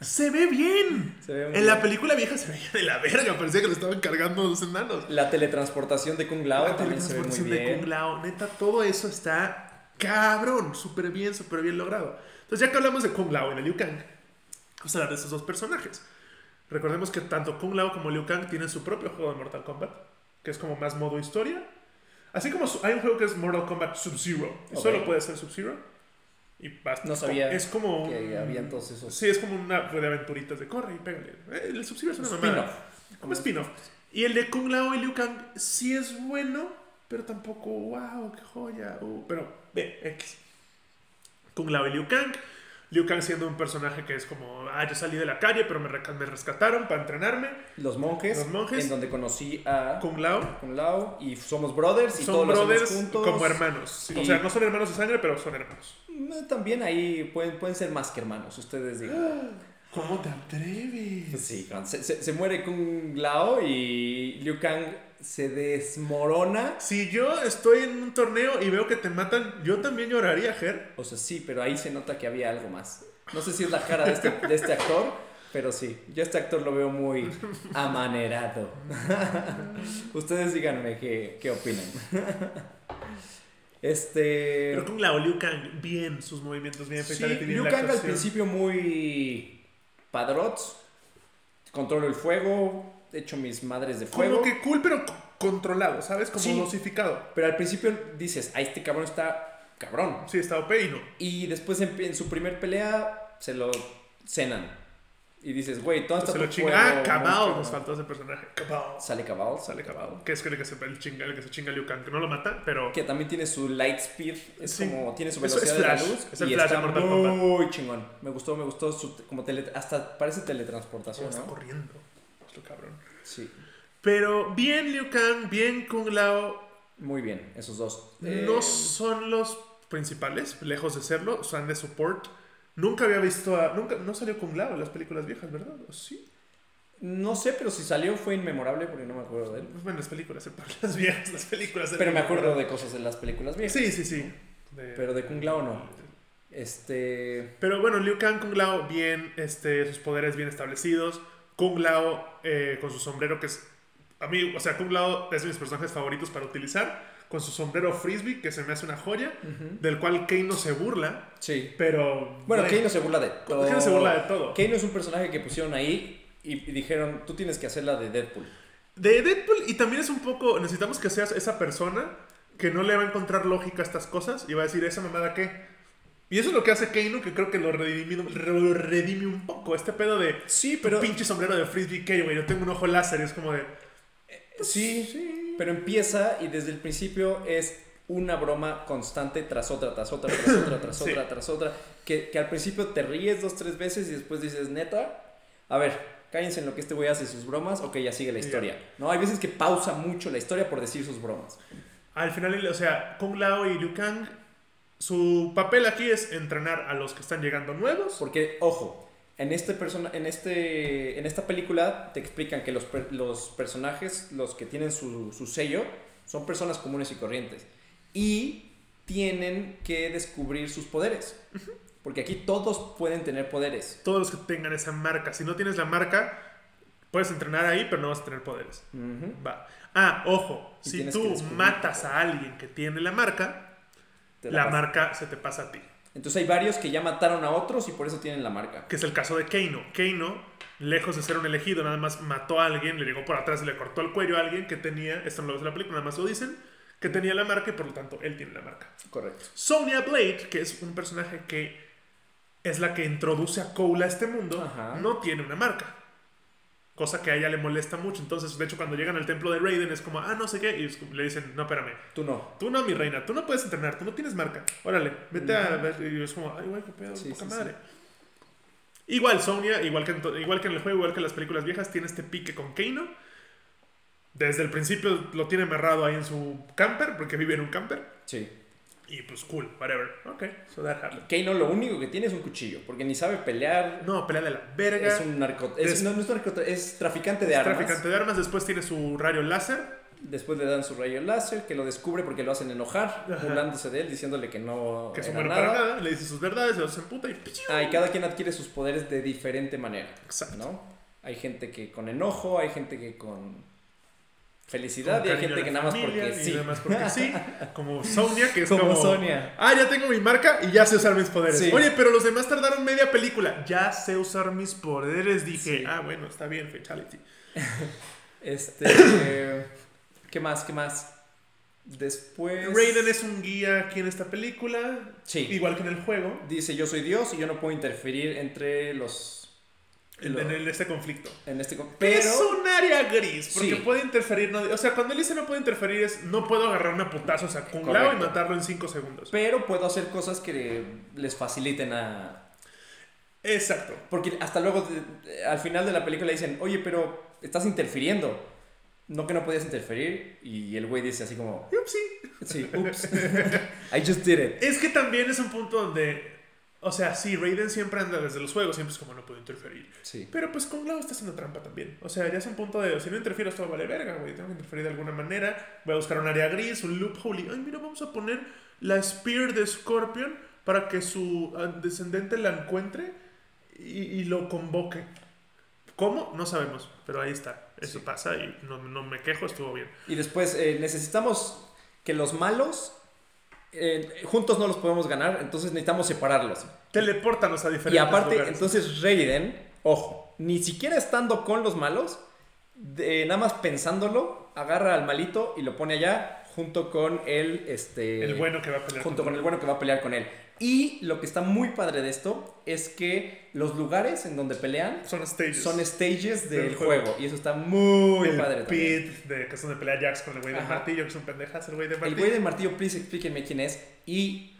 Se ve bien. Se ve muy en la bien. película vieja se veía de la verga. Parecía que le estaban cargando los enanos. La teletransportación de Kung Lao La también se ve muy teletransportación de bien. Kung Lao. Neta, todo eso está cabrón. Súper bien, súper bien logrado. Entonces, ya que hablamos de Kung Lao y de Liu Kang, vamos a hablar de estos dos personajes. Recordemos que tanto Kung Lao como Liu Kang tienen su propio juego de Mortal Kombat, que es como más modo historia. Así como hay un juego que es Mortal Kombat Sub-Zero, y Ok. solo puede ser Sub-Zero. Y basta. No sabía Es como. Que habían todos esos. Sí, es como una de aventuritas de corre y pégale. Eh, El Sub-Zero es una mamada. Spin-off. Como spin-off. Y el de Kung Lao y Liu Kang sí es bueno, pero tampoco, wow, qué joya. Uh, pero, ve, X. Kung Lao y Liu Kang. Liu Kang siendo un personaje que es como, ah, yo salí de la calle, pero me, me rescataron para entrenarme. Los monjes. Los monjes. En donde conocí a Kung Lao Kung Lao. Y somos brothers. Y son todos brothers juntos. como hermanos. Sí, O Y- sea, no son hermanos de sangre, pero son hermanos. Mm, También ahí pueden, pueden ser más que hermanos. Ustedes digan. ¿Cómo te atreves? Sí, se, se- se muere Kung Lao y Liu Kang se desmorona. Si yo estoy en un torneo y veo que te matan, yo también lloraría, Ger. O sea, sí, pero ahí se nota que había algo más. No sé si es la cara de este, de este actor, pero sí. Yo a este actor lo veo muy amanerado. Ustedes díganme qué, qué opinan. Este. Pero Kung Lao, Liu Kang, bien, sus movimientos bien, Sí, Liu la Kang al principio muy padrots. Controlo el fuego, echo mis madres de fuego. Como que cool, pero co- controlado, ¿sabes? Como Sí. dosificado. Pero al principio dices, ah, este cabrón está cabrón. Sí, está OP y no. Y después en, en su primer pelea se lo cenan. Y dices, güey, todo está Se lo chinga. fuego, Ah, Cabal, cabrón". nos faltó ese personaje. Cabal. Sale Cabal. Sale Cabal. Que es el que se, el, chinga, el que se chinga Liu Kang, que no lo mata, pero... Que también tiene su light speed. Es Sí. como, tiene su Eso es velocidad de la luz. es el y Flash está Mortal Kombat. muy chingón. Me gustó, me gustó su, como tele, hasta parece teletransportación, está ¿no? corriendo. Cabrón. Sí. Pero bien Liu Kang, bien Kung Lao, Muy bien, esos dos. no Eh, son los principales, lejos de serlo, son de support. Nunca había visto a... Nunca, no salió Kung Lao en las películas viejas, ¿verdad? ¿O sí? no sé, pero si salió fue inmemorable porque no me acuerdo de él. Pues bueno, las películas, las viejas, las películas. Pero me acuerdo de cosas de las películas viejas. Sí, sí, sí. De- Pero de Kung Lao no. Este. Pero bueno, Liu Kang, Kung Lao, bien, este, sus poderes bien establecidos. Kung Lao eh, con su sombrero, que es. A mí, o sea, Kung Lao es de mis personajes favoritos para utilizar. Con su sombrero frisbee, que se me hace una joya. Del cual Kano se burla. Sí. Pero. Bueno, güey, Kano se burla de todo. Kano se burla de todo. Kano es un personaje que pusieron ahí y, y dijeron, tú tienes que hacer la de Deadpool. De Deadpool, y también es un poco. Necesitamos que seas esa persona que no le va a encontrar lógica a estas cosas y va a decir, ¿esa mamada qué? Y eso es lo que hace Kano, que creo que lo redime, lo redime un poco. Este pedo de. Sí, Pero pinche sombrero de frisbee que, güey. Yo tengo un ojo láser y es como de. Sí, sí. pero empieza y desde el principio es una broma constante tras otra, tras otra, tras otra, tras Sí. otra, tras otra. Que, que al principio te ríes dos, tres veces y después dices, neta, a ver, cállense en lo que este güey hace sus bromas, ok, ya sigue la historia. No, hay veces que pausa mucho la historia por decir sus bromas. Al final, o sea, Kung Lao y Liu Kang, su papel aquí es entrenar a los que están llegando nuevos. Porque, ojo, en, este persona, en, este, en esta película te explican que los, los personajes, los que tienen su, su sello, son personas comunes y corrientes. Y tienen que descubrir sus poderes. Porque aquí todos pueden tener poderes. Todos los que tengan esa marca. Si no tienes la marca, puedes entrenar ahí, pero no vas a tener poderes. Va. Ah, ojo, Y si tú matas a alguien que tiene la marca, La marca se te pasa a ti. Entonces hay varios que ya mataron a otros y por eso tienen la marca. Que es el caso de Keino. Keino, lejos de ser un elegido, nada más mató a alguien, le llegó por atrás y le cortó el cuello a alguien que tenía, esto no lo ves en la película, nada más lo dicen, que tenía la marca y por lo tanto él tiene la marca. Correcto. Sonya Blade, que es un personaje que es la que introduce a Cole a este mundo, Ajá. no tiene una marca. Cosa que a ella le molesta mucho. Entonces, de hecho, cuando llegan al templo de Raiden es como, ah, no sé qué. Y le dicen, no, espérame. Tú no. Tú no, mi reina. Tú no puedes entrenar. Tú no tienes marca. Órale, vete a ver. Y es como, ay, güey, qué pedo, Sí, poca sí, madre. Igual, Sonya, igual que, en igual que en el juego, igual que en las películas viejas, tiene este pique con Kano. Desde el principio lo tiene amarrado ahí en su camper, porque vive en un camper. Sí. Y pues cool, whatever. Ok, so that happened. Kano lo único que tiene es un cuchillo. Porque ni sabe pelear. No, pelea de la verga. Es un narco... es- no, no es narco- es traficante de Es armas. traficante de armas. Después tiene su rayo láser. Después le dan su rayo láser, que lo descubre porque lo hacen enojar, Ajá. burlándose de él, diciéndole que no Que es nada. para nada. Le dice sus verdades, los emputa y. Ah, y cada quien adquiere sus poderes de diferente manera, Exacto. ¿no? Hay gente que con enojo, hay gente que con felicidad y hay gente que nada más porque sí. demás porque sí. Como Sonia, que es Como como. Sonia. Ah, ya tengo mi marca y ya sé usar mis poderes. Sí. Oye, pero los demás tardaron media película. Ya sé usar mis poderes. Dije, Sí. ah, bueno, está bien, Fatality. Este, eh, ¿qué más? ¿Qué más? Después Raiden es un guía aquí en esta película. Sí. Igual que en el juego. dice, "Yo soy Dios y yo no puedo interferir entre los En, lo- en el- este conflicto. en este Pero es un área gris, porque Sí. puede interferir. no- o sea, cuando él dice no puede interferir es no puedo agarrar una putazos a Kung Lao y matarlo en 5 segundos. pero puedo hacer cosas que les faciliten a Exacto. Porque hasta luego, eh, al final de la película dicen, oye, pero estás interfiriendo. No que no podías interferir. Y el güey dice así como, Upsi. sí, ups. I just did it. Es que también es un punto donde. O sea, sí, Raiden siempre anda desde los juegos, siempre es como no puedo interferir. Sí. Pero pues Kung Lao está haciendo trampa también. O sea, ya es un punto de, si no interfiero esto vale verga, güey. Tengo que interferir de alguna manera. Voy a buscar un área gris, un loophole. Y, ay, mira, vamos a poner la Spear de Scorpion para que su ah, descendente la encuentre y, y lo convoque. ¿Cómo? No sabemos, pero ahí está. Eso Sí. pasa y no, no me quejo, estuvo bien. Y después eh, necesitamos que los malos, eh, juntos no los podemos ganar, entonces necesitamos separarlos. Telepórtanos a diferentes Y aparte, lugares. entonces Raiden, ojo, ni siquiera estando con los malos, de- nada más pensándolo, agarra al malito y lo pone allá junto con el, este, el bueno que va a pelear. junto con el bueno que va a pelear con él. Y lo que está muy padre de esto es que los lugares en donde pelean Son stages. son stages del, Del juego. juego. y eso está muy el padre también. pit, de, que es donde pelea Jax con el güey Ajá. martillo, que es un pendejazo el güey El martillo. güey del martillo, please explíquenme quién es. Y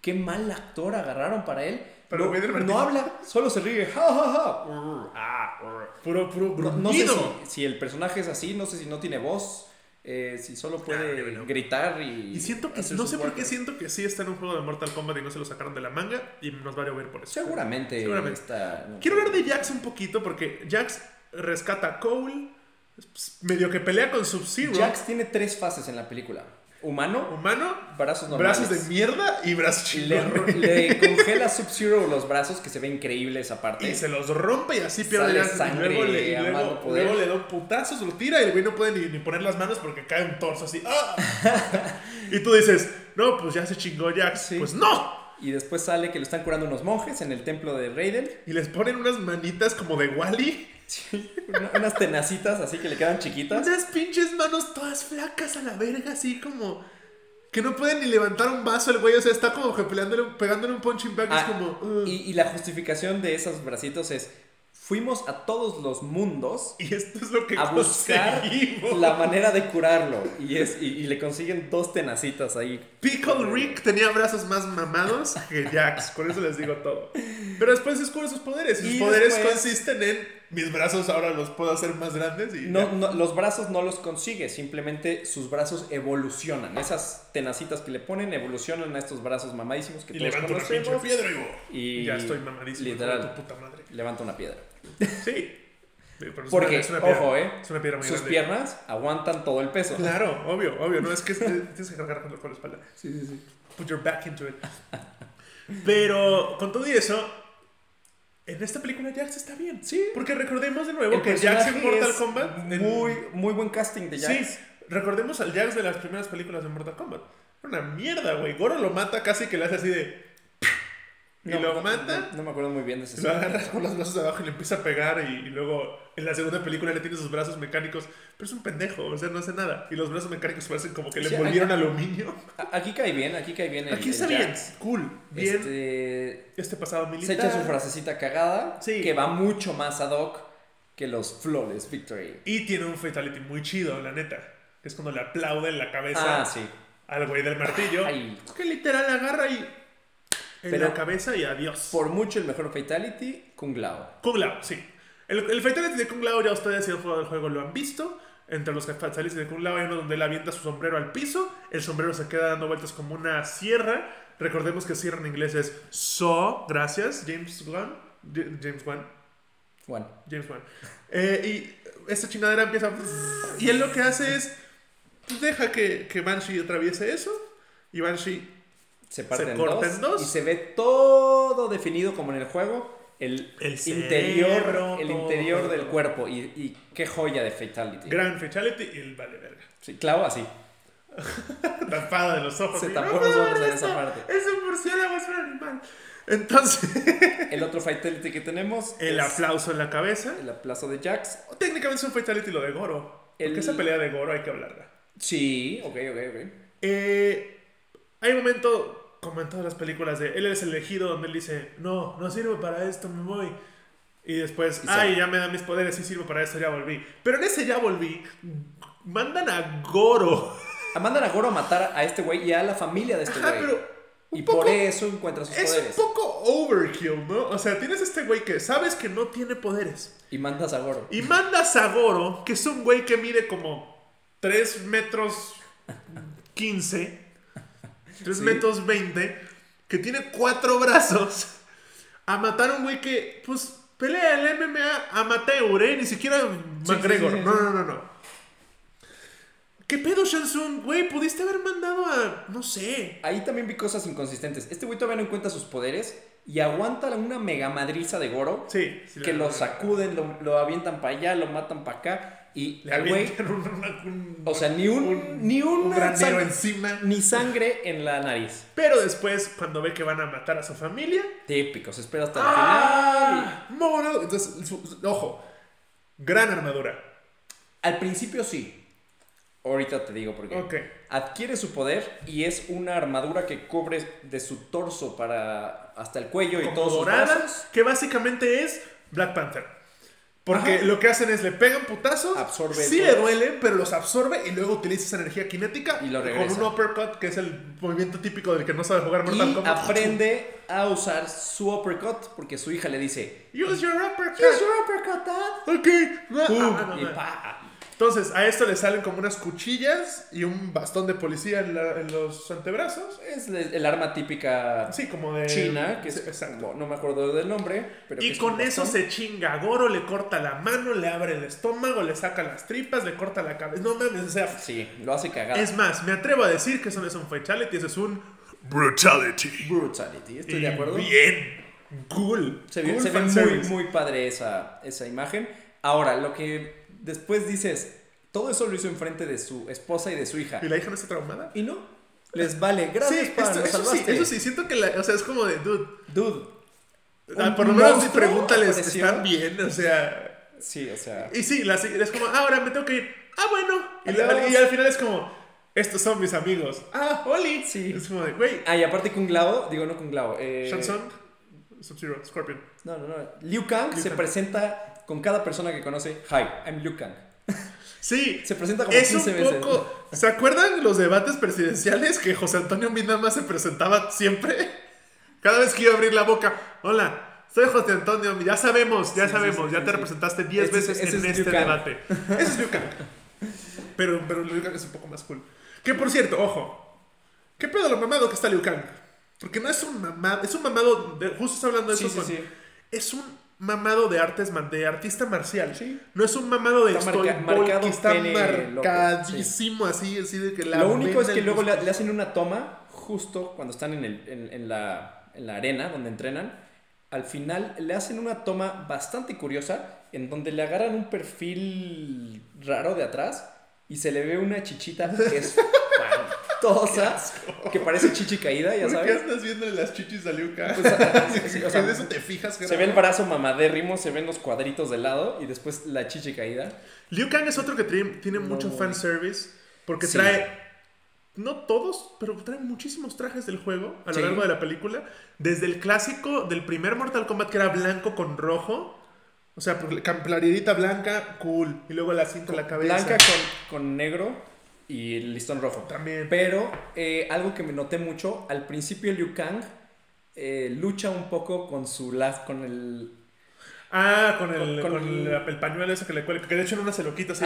qué mal actor agarraron para él. Pero no, el güey del martillo- no habla, solo se ríe. Ja, ja, ja. Urr, ah. Puro, puro No, no sé si, si el personaje es así, no sé si no tiene voz, eh, si solo puede Ah, no. gritar y. Y siento que, no sé por qué siento que sí está en un juego de Mortal Kombat y no se lo sacaron de la manga y nos va a llover por eso. Seguramente, Seguramente. está. Quiero hablar de Jax un poquito porque Jax rescata a Cole, pues, medio que pelea con Sub-Zero. Jax tiene tres fases en la película. Humano, humano, brazos normales. brazos de mierda y brazos Le, chingones. le congela Sub-Zero los brazos, que se ve increíble esa parte. Y se los rompe y así pierde ya. sangre y luego, le, y luego- le da un putazo, se lo tira y el güey no puede ni, ni poner las manos porque cae un torso así. ¡ah! y tú dices, no, pues ya se chingó Jax. Sí. Pues no. Y después sale que lo están curando unos monjes en el templo de Raiden. Y les ponen unas manitas como de Wally. Una- unas tenacitas así que le quedan chiquitas. Unas pinches manos todas flacas a la verga, así como. Que no pueden ni levantar un vaso el güey. O sea, está como que peleándole, pegándole un punching bag. Ah, es como. "Ugh". y, y la justificación de esos bracitos es, fuimos a todos los mundos Y esto es lo que a buscar la manera de curarlo. Y, es, y, y le consiguen dos tenacitas ahí. Pickle Rick tenía brazos más mamados que Jax, con eso les digo todo. Pero después descubre sus poderes. Y sus poderes después- consisten en mis brazos ahora los puedo hacer más grandes y No, no, los brazos no los consigue, simplemente sus brazos evolucionan. Esas tenacitas que le ponen evolucionan a estos brazos mamadísimos que y todos levanto una pinche conocemos. piedra y. Y ya estoy mamadísimo. literal. hijo de tu puta madre. Levanta una piedra. Sí. Pero Porque, es una piedra- ojo, eh, Es una piedra muy sus grande. piernas aguantan todo el peso. Claro, obvio, obvio. No es que es- tienes que cargar con la espalda. Sí, sí, sí. Put your back into it. Pero con todo y eso, en esta película Jax está bien. Sí. Porque recordemos de nuevo El que Jax en Mortal es Kombat. Muy, muy buen casting de Jax. Sí, recordemos al Jax de las primeras películas de Mortal Kombat. Era una mierda, güey. Goro lo mata casi que le hace así de. Y No, lo no, mata. No, no me acuerdo muy bien de ese Lo agarra con los brazos de abajo y le empieza a pegar. Y, y luego en la segunda película le tiene sus brazos mecánicos. Pero es un pendejo, o sea, no hace nada. Y los brazos mecánicos parecen como que le envolvieron aluminio. Aquí cae bien, aquí cae bien el, Aquí está bien, cool, bien. Este, Este, pasado se militar. echa su frasecita cagada, Sí. que va mucho más ad hoc que los Flawless Victory. Y tiene un fatality muy chido, la neta. Es cuando le aplaude en la cabeza Ah, sí. al güey del martillo. Ay. Que literal agarra y. En Pero- la cabeza y adiós. Por mucho el mejor Fatality, Kung Lao. Kung Lao, sí. El, el Fatality de Kung Lao ya ustedes si han jugado el juego lo han visto. Entre los Fatalities de Kung Lao hay uno donde él avienta su sombrero al piso. El sombrero se queda dando vueltas como una sierra. Recordemos que sierra en inglés es saw. Gracias, James Wan. J- James Wan. Bueno, James Wan. Eh, y esta chingadera empieza. Y él lo que hace es. pues, deja que, que Banshee atraviese eso. Y Banshee se parte en, dos, dos. y se ve todo definido como en el juego. El, El interior, cerebro, el todo, interior todo, del cuerpo. Y, y qué joya de Fatality. gran Fatality y el vale verga. Sí, clavo así. tapada de los ojos. Se tapó "No los ojos en esa parte". Es un murciélago, es un animal. Entonces, El otro Fatality que tenemos el aplauso en la cabeza. el aplauso de Jax. Técnicamente es un fatality lo de Goro. El- Porque esa pelea de Goro hay que hablarla. Sí, ok, ok, ok. Eh, hay un momento, como en todas las películas, de él es el elegido donde él dice, no, no sirve para esto, me voy. Y después, Y ay, ya me dan mis poderes, sí sirve para esto, ya volví. Pero en ese ya volví, mandan a Goro. Mandan a Goro a matar a este güey y a la familia de este Ajá, güey. pero Y poco- por eso encuentra sus Es poderes. un poco overkill, ¿no? O sea, tienes este güey que sabes que no tiene poderes. Y mandas a Goro. Y mandas a Goro, que es un güey que mide como 3 metros 15, 3 Sí. metros 20, que tiene cuatro brazos, a matar a un güey que, pues, pelea el MMA amateur, ¿eh? Ni siquiera McGregor. sí, sí, no, no, no, no. ¿Qué pedo, Shansun? Güey, pudiste haber mandado a, no sé, Ahí también vi cosas inconsistentes. Este güey todavía no encuentra sus poderes y aguanta una mega madriza de Goro. Sí. sí, que la- lo sacuden, lo, lo avientan para allá, lo matan para acá. Y Le güey, un, un- o sea, ni un, ni un granero sang- encima. ni sangre en la nariz. Pero después, cuando ve que van a matar a su familia, Típico, se espera hasta el final. ¡Ah! Mono. Entonces, ojo, gran armadura. y- Al principio sí. Ahorita te digo por qué. Ok. Adquiere su poder y es una armadura que cubre de su torso para hasta el cuello y Como todos sus dorada, brazos. que básicamente es Black Panther. Porque Ajá. lo que hacen es le pegan putazos, Absorbe sí todo. le duele, pero los absorbe y luego utiliza esa energía cinética Y lo con regresa. un uppercut, que es el movimiento típico del que no sabe jugar Mortal Y Kombat. aprende a usar su uppercut porque su hija le dice: Use your uppercut. Use your uppercut, dad. Ok. No. pa. Entonces, a esto le salen como unas cuchillas y un bastón de policía en, la- en los antebrazos. Es el, arma típica Sí, como de. china, que Sí, es, exacto. no, no me acuerdo del nombre. Pero Y con eso se chinga Goro, le corta la mano, le abre el estómago, le saca las tripas, le corta la cabeza. No mames, o sea. Sí, lo hace cagar. Es más, me atrevo a decir que eso no es un fatality, eso es un brutality. Brutality, estoy Y de acuerdo. Bien. Cool. Se ve, Cool se ve muy, muy padre esa, esa imagen. Ahora, lo que después dices, todo eso lo hizo enfrente de su esposa y de su hija. ¿Y la hija no está traumada? Y no, les vale. Gracias, sí, pa, esto- nos eso sí, salvaste. eso sí, siento que la, o sea, es como de, dude, Dude. ah, por lo menos monstruo pregúntales. ¿están bien? O sea, Sí, o sea. y sí, la, es como, ah, ahora me tengo que ir, ah, bueno, y, la- Adiós. y al final es como, estos son mis amigos, ah, Oli, Sí. es como de, güey, Ah, y aparte Kung Lao, digo no Kung Lao. Eh, Shansung, Sub-Zero, Scorpion. No, no, no. Liu Kang Liu se Kang. presenta con cada persona que conoce. Hi, I'm Liu Kang. Sí, Se presenta como es un 15 veces. poco, ¿se acuerdan los debates presidenciales que José Antonio Minama se presentaba siempre? Cada vez que iba a abrir la boca, hola, soy José Antonio, ya sabemos, ya Sí, sabemos, sí, ya sí, te sí. representaste 10 Ese es- veces ese en es este debate. Ese es Liu Kang. Pero, pero Liu Kang es un poco más cool. Que por cierto, ojo, ¿qué pedo lo mamado que está Liu Kang? Porque no es un mamado, es un mamado, de, justo está hablando de eso sí, con- sí. es un mamado de artes de artista marcial. No es un mamado de Está estoy marca- bol- marcado que está pene marcadísimo así, así de que la Lo único es que luego le, hacen una toma justo cuando están en, el- en- en la, en la arena donde entrenan. Al final le hacen una toma bastante curiosa en donde le agarran un perfil raro de atrás y se le ve una chichita espantosa que parece chichi caída, ya ¿Por qué sabes. andas viendo las chichis a Liu Kang? Pues, sí, sí, o sea, ¿En eso te fijas? Se ve el brazo mamadérrimo, se ven los cuadritos de lado y después la chichi caída. Liu Kang es otro que tiene, tiene No. mucho fanservice porque Sí. trae, no todos, pero trae muchísimos trajes del juego a lo Sí. largo de la película. Desde el clásico del primer Mortal Kombat que era blanco con rojo. O sea, por- cam- playerita blanca, cool. Y luego la cinta en la cabeza. Blanca con, con negro y el listón rojo. También. Pero eh, algo que me noté mucho, al principio Liu Kang eh, lucha un poco con su las con el Ah, con el, Con- con, el, el- el pañuelo ese que le cuelga. Que de hecho en una se lo quita así,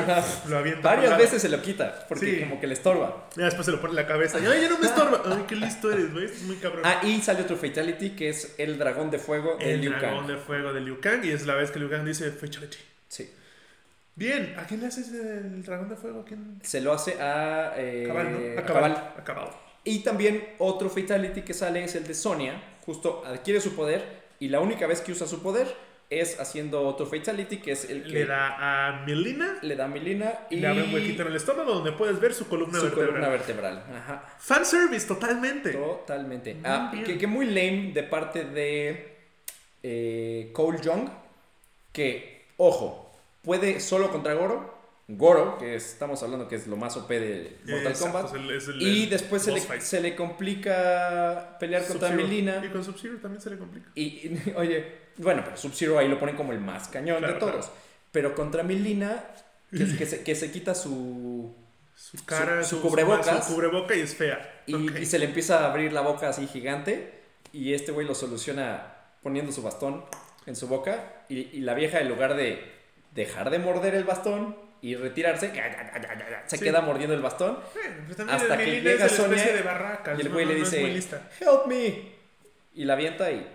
lo avienta. varias veces se lo quita porque Sí. como que le estorba. Ya después se lo pone en la cabeza. Y, Ay, ya no me estorba. Ay, qué listo eres, güey. Es muy cabrón. Ah, y sale otro fatality que es el dragón de fuego de el Liu dragón Kang. de fuego de Liu Kang. Y es la vez que Liu Kang dice Fatality. Sí. Bien, ¿a quién le haces el dragón de fuego? ¿A quién? Se lo hace a eh, Cabal, ¿no? a. Cabal. A Cabal. Y también otro fatality que sale es el de Sonia, justo adquiere su poder y la única vez que usa su poder es haciendo otro fatality que es el que Le da a Melina le da a Melina y le abre un huequito en el estómago donde puedes ver su columna su vertebral. columna vertebral. Ajá. Fanservice, totalmente. Totalmente. Muy Ah, que, que muy lame de parte de eh, Cole Young. Que, ojo, puede solo contra Goro. Goro, que estamos hablando que es lo más OP de Mortal Exacto, Kombat. es el- es el- Y después se le, se le complica pelear contra. Melina. Y con Sub-Zero también se le complica. Y, y, oye, bueno, pero Sub-Zero ahí lo ponen como el más cañón Claro, de todos. claro. Pero contra Melina, que, que se, que se quita su. Su cara, su cubrebocas. Su cubreboca y es fea. Y, se le empieza a abrir la boca así gigante. Y este güey lo soluciona poniendo su bastón en su boca. Y, y la vieja, en lugar de dejar de morder el bastón y retirarse, se Sí. queda mordiendo el bastón. Bueno, pues también Hasta el que llega Sonia de barracas. Y el güey no, le dice. Help me. Y la avienta y.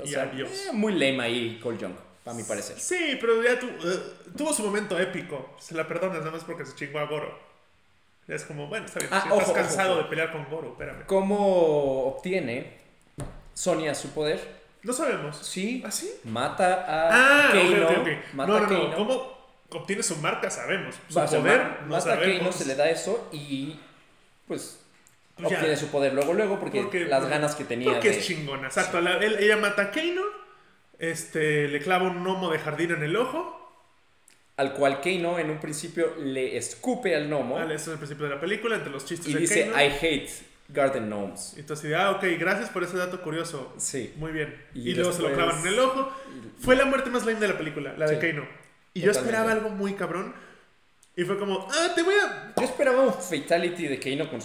O Y sea, adiós. eh, muy lame ahí, Cole Young, para mi parecer. Sí, pero ya tu- eh, tuvo su momento épico. Se la perdonas nada más porque se chingó a Goro. Es como, bueno, está bien. Ah, si ojo, estás cansado ojo. de pelear con Goro, espérame. ¿Cómo obtiene Sonia su poder? No sabemos. Sí, ¿Ah, sí? mata a Ah, ok, Kano. ok, ok. Mata No, a no, Kano. no. ¿Cómo obtiene su marca? Sabemos. Su Va, poder, no mata a sabemos. Kano, se le da eso y pues Pues ya. obtiene su poder luego, luego, porque, Porque- las porque- ganas que tenía Porque de... es chingona. Exacto. La- él- ella mata a Kano. Este, le clava un gnomo de jardín en el ojo. Al cual Kano en un principio le escupe al gnomo Vale, eso es el principio de la película, entre los chistes y de dice, Kano. I hate garden gnomes. Y entonces, ah, ok, gracias por ese dato curioso. Sí. Muy bien. Y Y, luego se lo clavan en el ojo. Fue la muerte más lame de la película, la de Sí. Kano. Y yo esperaba algo muy cabrón. Y fue como, ah, te voy a. Yo esperaba un fatality de Kano con...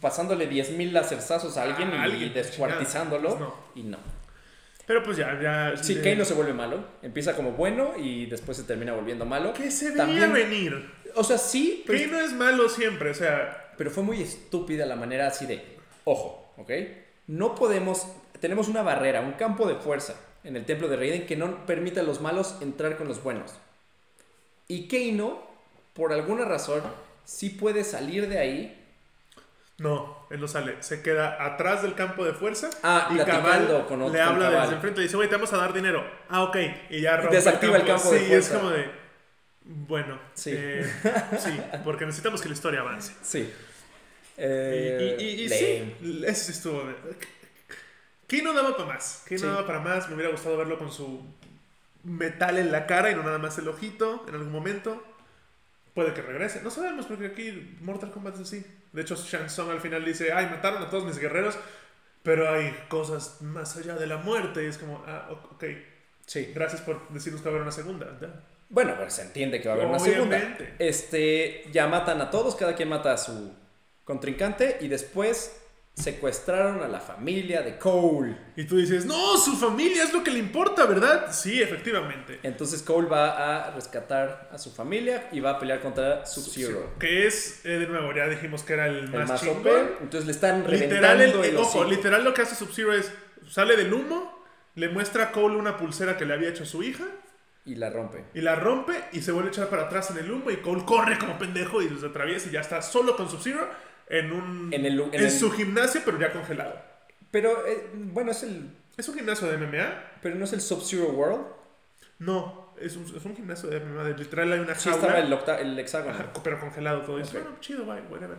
pasándole 10.000 lacerzazos a alguien A y alguien, descuartizándolo. chingados. Y no. Pero pues ya, ya. Sí, Kane no se vuelve malo. Empieza como bueno y después se termina volviendo malo. Que se veía También- venir. O sea, sí, pero, Kane no es malo siempre, o sea. pero fue muy estúpida la manera así de, ojo, ¿ok? No podemos, tenemos una barrera, un campo de fuerza en el templo de Raiden que no permite a los malos entrar con los buenos. Y Keino, por alguna razón, sí puede salir de ahí. No, él no sale. Se queda atrás del campo de fuerza. Ah, y Cabal con otro- le habla desde enfrente y dice, güey, te vamos a dar dinero. Ah, ok. Y ya rompe Desactiva el campo de Sí, fuerza. es como de. Bueno, Sí. eh, sí, porque necesitamos que la historia avance. Sí. Y, Eh, y- y- sí, ese sí estuvo. de- Que no daba para más. Que Sí. no daba para más. Me hubiera gustado verlo con su metal en la cara y no nada más el ojito en algún momento. Puede que regrese. No sabemos porque aquí Mortal Kombat es así. De hecho, Shang Tsung al final dice, ay, mataron a todos mis guerreros, pero hay cosas más allá de la muerte. Y es como, ah, ok, Sí. gracias por decirnos que va a haber una segunda. Bueno, pues se entiende que va a haber una segunda. Este, ya matan a todos, cada quien mata a su contrincante y después secuestraron a la familia de Cole. Y tú dices, no, su familia es lo que le importa, ¿verdad? Sí, efectivamente. Entonces Cole va a rescatar a su familia y va a pelear contra Sub-Zero. Que es, eh, de nuevo, ya dijimos que era el El más, más. OP. Entonces le están Literal, reventando el, el, el- ojo, literal lo que hace Sub-Zero es, sale del humo, le muestra a Cole una pulsera que le había hecho su hija, y la rompe. y la rompe, y se vuelve a echar para atrás en el humo, y Cole corre como pendejo y los atraviesa, y ya está solo con Sub-Zero en un... En el- en en el- su gimnasio, pero ya congelado. Pero eh, bueno, es el ¿Es un gimnasio de MMA? pero no es el Sub-Zero World. No, es un, es un gimnasio de MMA, literal hay una Sí jaula, estaba el, octa- el hexágono. ajá, pero congelado todo. Y dice, Ok. bueno, chido, bye, whatever.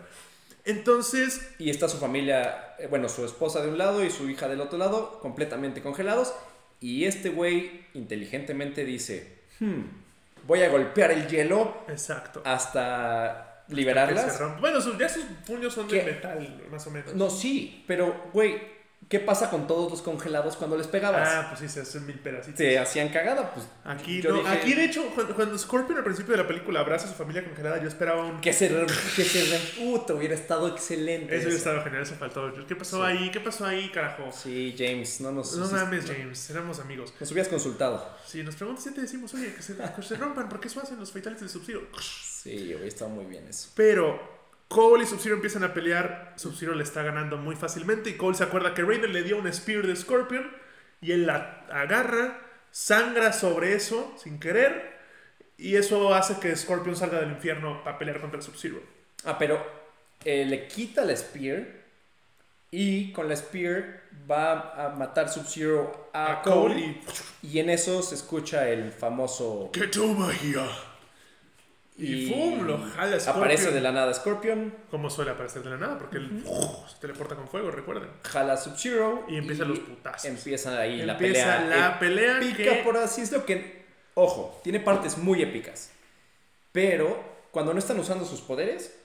Entonces, Y está su familia, eh, bueno, su esposa de un lado y su hija del otro lado, completamente congelados. Y este güey inteligentemente dice, "Hmm, voy a golpear el hielo exacto. hasta liberarlas. Bueno, sus- ya sus puños son de metal, más o menos. No, sí, pero güey, ¿qué pasa con todos los congelados cuando les pegabas? Ah, pues sí, se hacen mil pedacitos. Se hacían cagada, pues. Aquí, no, dije, aquí, de hecho, cuando, cuando Scorpion al principio de la película abraza a su familia congelada, yo esperaba un. Que se, re- que se reputo, hubiera estado excelente. Eso hubiera estado genial, eso faltó. ¿Qué pasó Sí. ahí? ¿Qué pasó ahí, carajo? Sí, James, no nos. No sí, mames, no- James, éramos amigos. Nos hubieras consultado. Si nos preguntas, ya te decimos, oye, que se, que se rompan, ¿por qué eso hacen los fatalities de Sub-Zero? Sí, hubiera estado muy bien eso. Pero Cole y Sub-Zero empiezan a pelear. Sub-Zero le está ganando muy fácilmente. Y Cole se acuerda que Raiden le dio un Spear de Scorpion. Y él la agarra, sangra sobre eso sin querer. Y eso hace que Scorpion salga del infierno para pelear contra Sub-Zero. Ah, pero eh, le quita la Spear y con la Spear va a matar Sub-Zero a, A Cole. Cole y. Y en eso se escucha el famoso. ¡Get over here! Y, ¡pum! Lo jala Scorpion. Aparece de la nada Scorpion, Como suele aparecer de la nada, porque él se teleporta con fuego, recuerden. jala Sub-Zero. Y empiezan los putazos. Empieza ahí la Empieza pelea. la pelea épica, que- por así es lo que. Ojo, tiene partes muy épicas. Pero cuando no están usando sus poderes,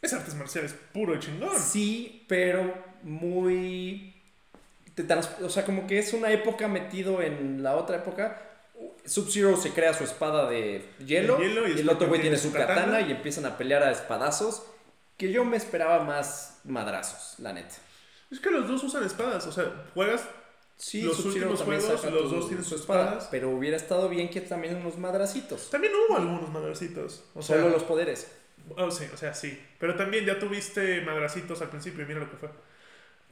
Es artes marciales puro y chingón. Sí, pero muy... te trans- O sea, como que es una época metido en la otra época. Sub-Zero se crea su espada de hielo, y y el otro güey tiene su katana, katana. y empiezan a pelear a espadazos. Que yo me esperaba más madrazos, la neta. Es que los dos usan espadas, o sea, juegas Sí, Los últimos juegos, los tu- dos tienen su sus espada, espadas. Pero hubiera estado bien que también unos madracitos. También hubo algunos madracitos. O sea, Solo los poderes. oh, sí, o sea, sí. Pero también ya tuviste madracitos al principio y mira lo que fue.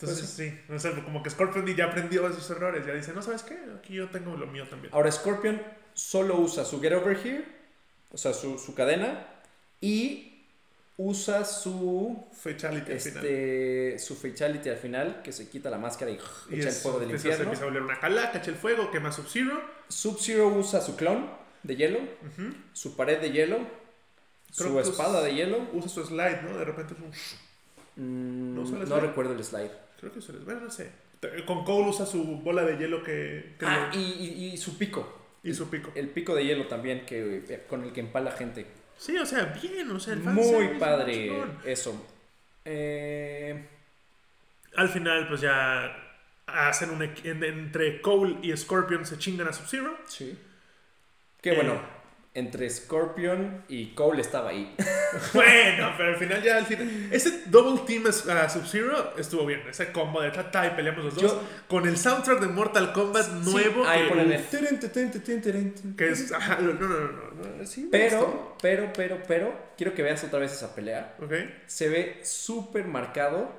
Entonces, Pues sí. O sea, como que Scorpion ya aprendió de sus errores. Ya dice, no, ¿sabes qué? Aquí yo tengo lo mío también. Ahora Scorpion solo usa su Get Over Here, o sea, su, su cadena, y usa su Fatality al final. este, su fatality al final, que se quita la máscara y, Y echa el fuego del infierno. empieza a volver una calaca, echa el fuego, quema Sub-Zero. Sub-Zero usa su clon de hielo, su pared de hielo, Creo su espada de hielo. Usa su slide, ¿no? De repente es un... Mm, ¿No recuerdo el slide. Creo que se les... Bueno, no sé. Con Cole usa su bola de hielo que... que Ah, le- y, y- y su pico. y su pico. El pico de hielo también, que, con el que empala gente. Sí, o sea, bien, o sea, el Muy padre eso. Eh, Al final, pues ya hacen un... entre Cole y Scorpion se chingan a Sub-Zero. sí. Que Eh, bueno, entre Scorpion y Cole estaba ahí. Bueno, pero al final ya al final. Ese double team a Sub-Zero estuvo bien. Ese combo de tata y peleamos los dos. Yo- con el soundtrack de Mortal Kombat nuevo. Sí, ahí que, que es. Ajá, no, no, no, no, no, sí me Pero, pero, pero, pero, quiero que veas otra vez esa pelea. gustó. Ok. Se ve súper marcado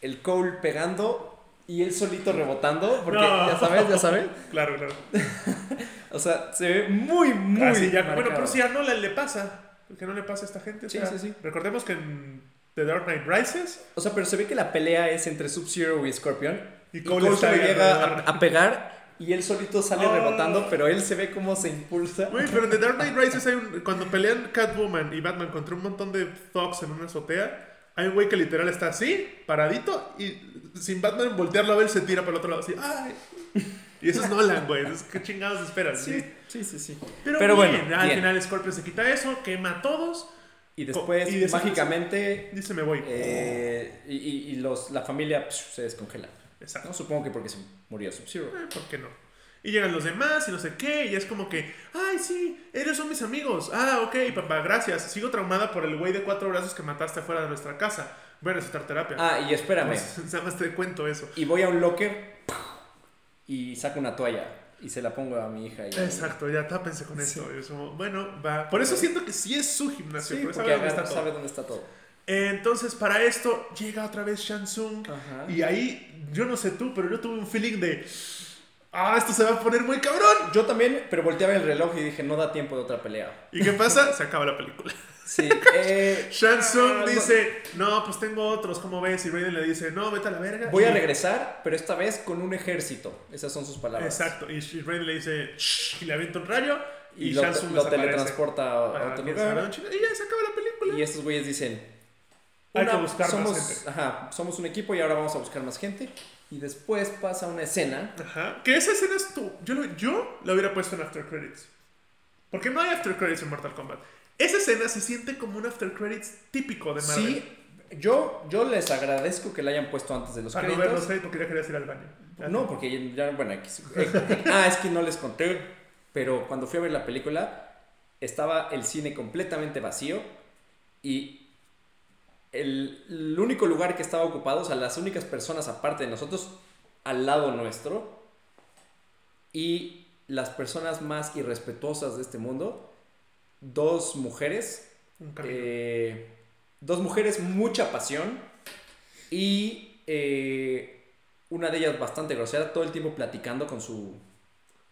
el Cole pegando y él solito rebotando. Porque No. ya sabes, ya sabes. Claro, claro. O sea, se ve muy, muy. Así ya- marcado. bueno, pero si a Nolan le pasa. Que no le pasa a esta gente. o Sí, sea, sí, sí. Recordemos que en The Dark Knight Rises. O sea, pero se ve que la pelea es entre Sub-Zero y Scorpion. Y Cole se le llega a, a pegar y él solito sale Oh. rebotando, pero él se ve cómo se impulsa. Güey, pero en The Dark Knight Rises hay un, cuando pelean Catwoman y Batman contra un montón de thugs en una azotea, hay un güey que literal está así, paradito, y sin Batman voltearlo a ver, se tira para el otro lado así. ¡Ay! Y eso es Nolan, güey. Es- ¿Qué chingados esperas? Sí, sí, sí, sí. Pero, Pero bien, bueno, al bien. final Scorpio se quita eso, quema a todos, Y después, Y después- mágicamente, dice me voy. eh, y, y- y los, la familia psh, se descongela. Exacto. ¿no? Supongo que porque se murió Sub-Zero. Eh, ¿Por qué no? Y llegan los demás y no sé qué, y es como que, ay, sí, ellos son mis amigos. Ah, ok, papá, gracias. Sigo traumada por el güey de cuatro brazos que mataste afuera de nuestra casa. Voy a necesitar terapia. Ah, y espérame. Pues, nada más te cuento eso. Y voy a un locker y saco una toalla y se la pongo a mi hija. Y Exacto, ya tápense con eso. Y es como, bueno, va. Por eso siento que sí es su gimnasio. Sí, porque sabe dónde está sabe dónde está todo. Entonces, para esto, llega otra vez Shansung. Ajá. Y ahí, yo no sé tú, pero yo tuve un feeling de. Ah, esto se va a poner muy cabrón. Yo también, pero volteaba el reloj y dije, no da tiempo de otra pelea. ¿Y qué pasa? Se acaba la película. Sí, eh, Shansung ah, dice, no, pues tengo otros, ¿cómo ves? Y Raiden le dice, no, vete a la verga. Voy a regresar, pero esta vez con un ejército. Esas son sus palabras. Exacto. Y Raiden le dice, "Shh", y le avienta un rayo. Y, Y, lo, lo teletransporta a Ah, otro lugar. chinga- Y ya se acaba la película. Y estos güeyes dicen: Hay que una- buscar más somos, gente. Ajá, somos un equipo y ahora vamos a buscar más gente. Y después pasa una escena. Ajá. Que esa escena es tú. Yo, lo- yo la hubiera puesto en After Credits. Porque no hay After Credits en Mortal Kombat. Esa escena se siente como un After Credits típico de Marvel. Sí, yo, yo les agradezco que la hayan puesto antes de los Para no créditos. verlos ahí porque ya querías ir al baño. Ya No, porque ya, bueno, eh, ah, es que no les conté, pero cuando fui a ver la película, estaba el cine completamente vacío y el, el único lugar que estaba ocupado, o sea, las únicas personas aparte de nosotros, al lado nuestro, y las personas más irrespetuosas de este mundo, dos mujeres, eh, dos mujeres, mucha pasión y eh, una de ellas bastante grosera, todo el tiempo platicando con su,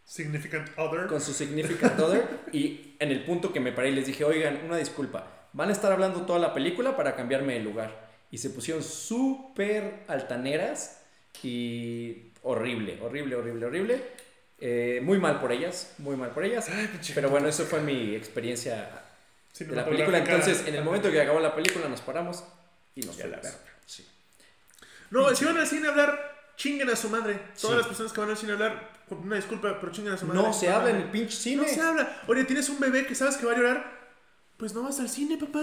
Significant Other. con su significant other y en el punto que me paré les dije, oigan, una disculpa, van a estar hablando toda la película para cambiarme de lugar. Y se pusieron súper altaneras y horrible, horrible, horrible, horrible. Eh, muy mal por ellas, muy mal por ellas. Ay, Pero bueno, eso fue mi experiencia de la película. Entonces, en el momento que acabó la película, nos paramos y nos fuimos. Sí. No, si van al cine a hablar, chinguen a su madre. Todas Sí. las personas que van al cine a hablar, una disculpa, pero chinguen a su madre. No se habla en el pinche cine. No se habla. Oye, tienes un bebé que sabes que va a llorar. Pues no vas al cine, papá.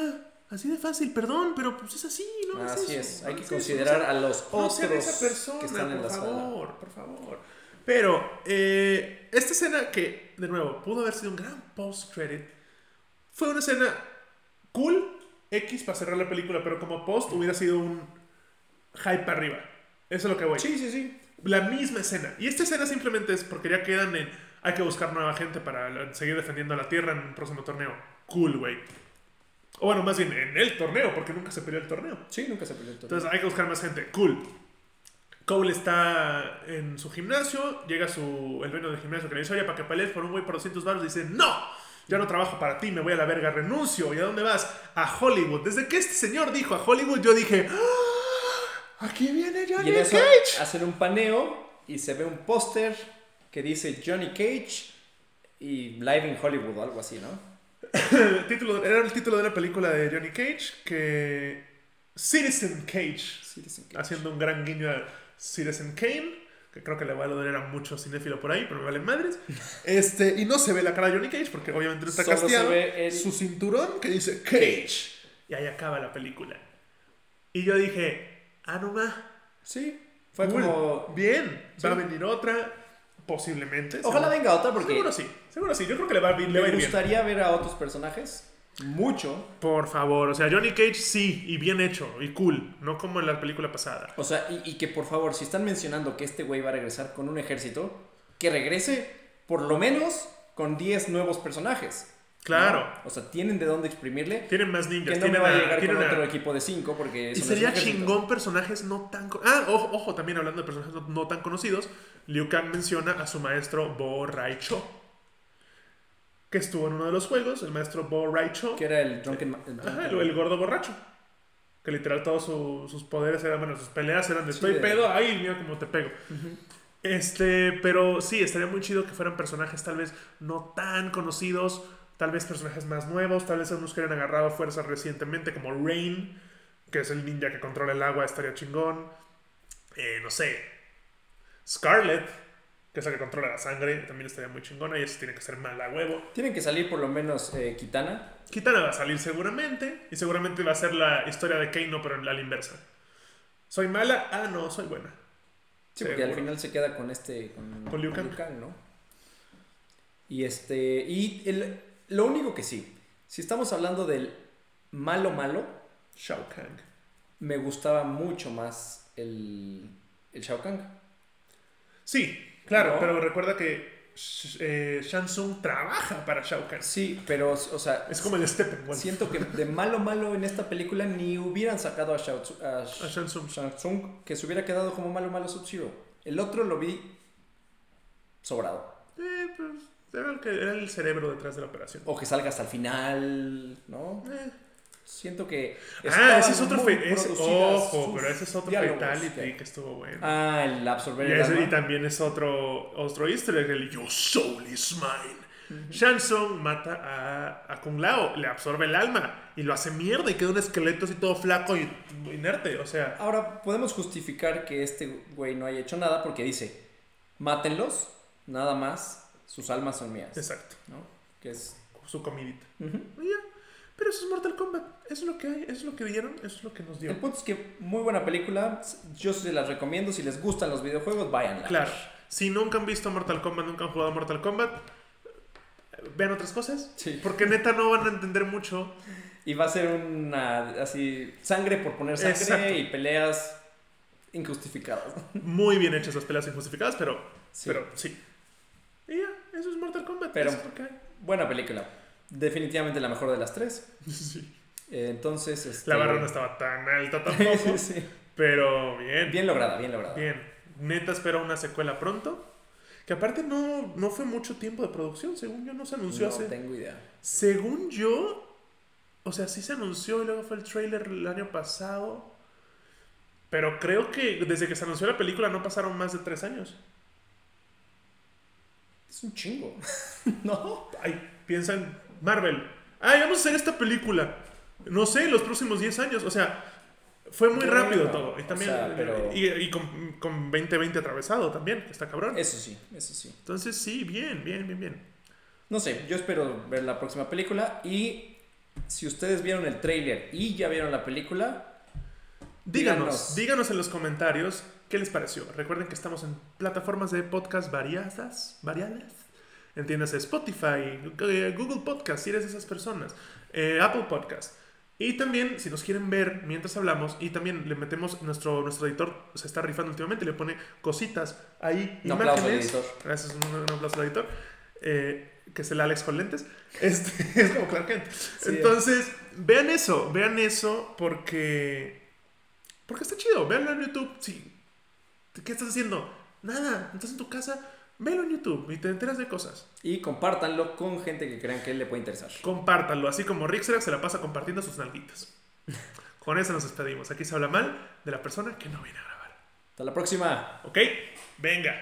Así de fácil, perdón, pero pues es así, ¿no? Así eso, es, no hay que eso, considerar no a los no otros esa persona, que están en por la sala. favor, por favor. Pero, eh, esta escena que, de nuevo, pudo haber sido un gran post-credit, fue una escena cool, X para cerrar la película, pero como post hubiera sido un hype arriba. Eso es lo que voy. Sí, sí, sí. La misma escena. Y esta escena simplemente es porque ya quedan en. Hay que buscar nueva gente para seguir defendiendo a la tierra en un próximo torneo. Cool, güey. O bueno, más bien en el torneo, porque nunca se peleó el torneo. Sí, nunca se peleó el torneo. Entonces hay que buscar más gente. Cool. Cole está en su gimnasio. Llega su, el dueño del gimnasio que le dice: Oye, para que pelees por un güey por 200 baros. Dice: No, ya no trabajo para ti, me voy a la verga, renuncio. ¿Y a dónde vas? A Hollywood. Desde que este señor dijo a Hollywood, yo dije: "Ah, Aquí viene Y Johnny en eso Cage. hacen un paneo y se ve un póster que dice Johnny Cage y Live in Hollywood o algo así, ¿no? El título, era el título de la película de Johnny Cage que Citizen Cage Citizen Cage. haciendo un gran guiño a Citizen Kane que creo que le va a doler a mucho cinéfilo por ahí pero me valen madres. Este y no se ve la cara de Johnny Cage porque obviamente no está Solo se casteado ve el- su cinturón que dice Cage. Y ahí acaba la película. Y yo dije ah no ma Sí, fue cool, como... bien va a venir otra Posiblemente. Ojalá seguro. venga otra porque Seguro sí, seguro sí. Yo creo que le va, a ir- le va a me ir bien. gustaría ver a otros personajes. Mucho. Por favor, o sea, Johnny Cage sí, y bien hecho, y cool, no como en la película pasada. O sea, y, y que por favor, si están mencionando que este güey va a regresar con un ejército, que regrese por lo menos con 10 nuevos personajes. Claro. ¿no? O sea, tienen de dónde exprimirle. Tienen más Que ninjas, no me va a llegar con otro equipo de 5 porque Y sería chingón personajes no tan... Ah, ojo, ojo, también hablando de personajes no, no tan conocidos, Liu Kang menciona a su maestro Bo Raicho, que estuvo en uno de los juegos, el maestro Bo Raicho, Que era el Drunken... El Ajá, el, el gordo borracho. Que literal todos su- sus poderes eran, bueno, sus peleas eran de Sí, estoy de- pedo, ay, mira cómo te pego. Este, pero sí, estaría muy chido que fueran personajes tal vez no tan conocidos, tal vez personajes más nuevos, tal vez algunos que hayan agarrado fuerza recientemente, como Rain, que es el ninja que controla el agua, estaría chingón. Eh, no sé, Scarlet, que es la que controla la sangre, también estaría muy chingona, y eso tiene que ser mala huevo. Tienen que salir por lo menos eh, Kitana. Kitana va a salir seguramente. Y seguramente va a ser la historia de Keino, pero a la inversa. ¿Soy mala? Ah, no, soy buena. Sí, porque al final se queda con este. Con, Con Liu Kang. ¿no? Y este. Y el, lo único que sí. Si estamos hablando del malo malo, Shao Kahn. me gustaba mucho más el. El Shao Kahn. Sí, claro, No. pero recuerda que eh, Shang Tsung trabaja para Shao Kahn. Sí, pero, o sea. Es como el Steppenwolf. Siento que de malo malo en esta película ni hubieran sacado a, Shao a A que se hubiera quedado como malo malo Sub-Zero. El otro lo vi sobrado. Eh, pues, era el, que, era el cerebro detrás de la operación. O que salga hasta el final, ¿no? Eh. Siento que. Ah, ese es otro producidas Ojo, pero ese es otro fatality que- que estuvo bueno. Ah, el absorber Y, el ese- y también es otro, otro easter egg, el Your soul is mine. Shang Tsung mata a, a Kung Lao, le absorbe el alma y lo hace mierda y queda un esqueleto así todo flaco y inerte. O sea, Ahora, podemos justificar que este güey no haya hecho nada porque dice: mátenlos, nada más, sus almas son mías. exacto, ¿no? Que es. su comidita. Y ya. Pero eso es Mortal Kombat, eso es lo que hay, eso es lo que dieron, eso es lo que nos dio. El punto es que muy buena película. Yo se las recomiendo. Si les gustan los videojuegos, váyanla. Claro, si nunca han visto Mortal Kombat, nunca han jugado Mortal Kombat, vean otras cosas. Sí. Porque neta no van a entender mucho. Y va a ser una. Así. Sangre por poner sangre Exacto. y peleas injustificadas. Muy bien hechas las peleas injustificadas, pero Sí. Pero sí. Y ya, eso es Mortal Kombat. Pero-. Buena película. Definitivamente la mejor de las tres. Sí. Eh, Entonces. Este... La barra no estaba tan alta tampoco. Sí. Pero bien, bien. Bien lograda, bien lograda. Neta espero una secuela pronto. Que aparte no, no fue mucho tiempo de producción. Según yo no se anunció No hace... tengo idea. Según yo... O sea, sí se anunció y luego fue el trailer el año pasado. Pero creo que desde que se anunció la película no pasaron más de tres años. Es un chingo. ¿No? Ay, piensan, Marvel. Ay, vamos a hacer esta película. No sé, los próximos 10 años. O sea, fue muy rápido todo. Y o también. sea, pero- Y, y con, con 2020 atravesado también, está cabrón. Eso sí, eso sí. Entonces, sí, bien, bien, bien, bien. No sé, yo espero ver la próxima película y si ustedes vieron el tráiler y ya vieron la película, Díganos, Díganos. díganos en los comentarios qué les pareció. Recuerden que estamos en plataformas de podcast variadas, variadas. Entiéndase Spotify, eh, Google Podcast, si eres de esas personas, eh, Apple Podcast. Y también, si nos quieren ver mientras hablamos, y también le metemos, nuestro, nuestro editor se está rifando últimamente, le pone cositas ahí, aplauso imágenes. editor. Gracias, un, un aplauso al editor. eh, que es el Alex con lentes. Este, es como Clark Kent. Entonces, vean eso, vean eso porque porque está chido, véanlo en YouTube. Sí. ¿Qué estás haciendo? Nada, estás en tu casa, véalo en YouTube y te enteras de cosas. y compártanlo con gente que crean que le puede interesar. Compártanlo, así como Rixer se la pasa compartiendo sus nalguitas. Con eso nos despedimos. Aquí se habla mal de la persona que no viene a grabar. Hasta la próxima. ¿Ok? Venga.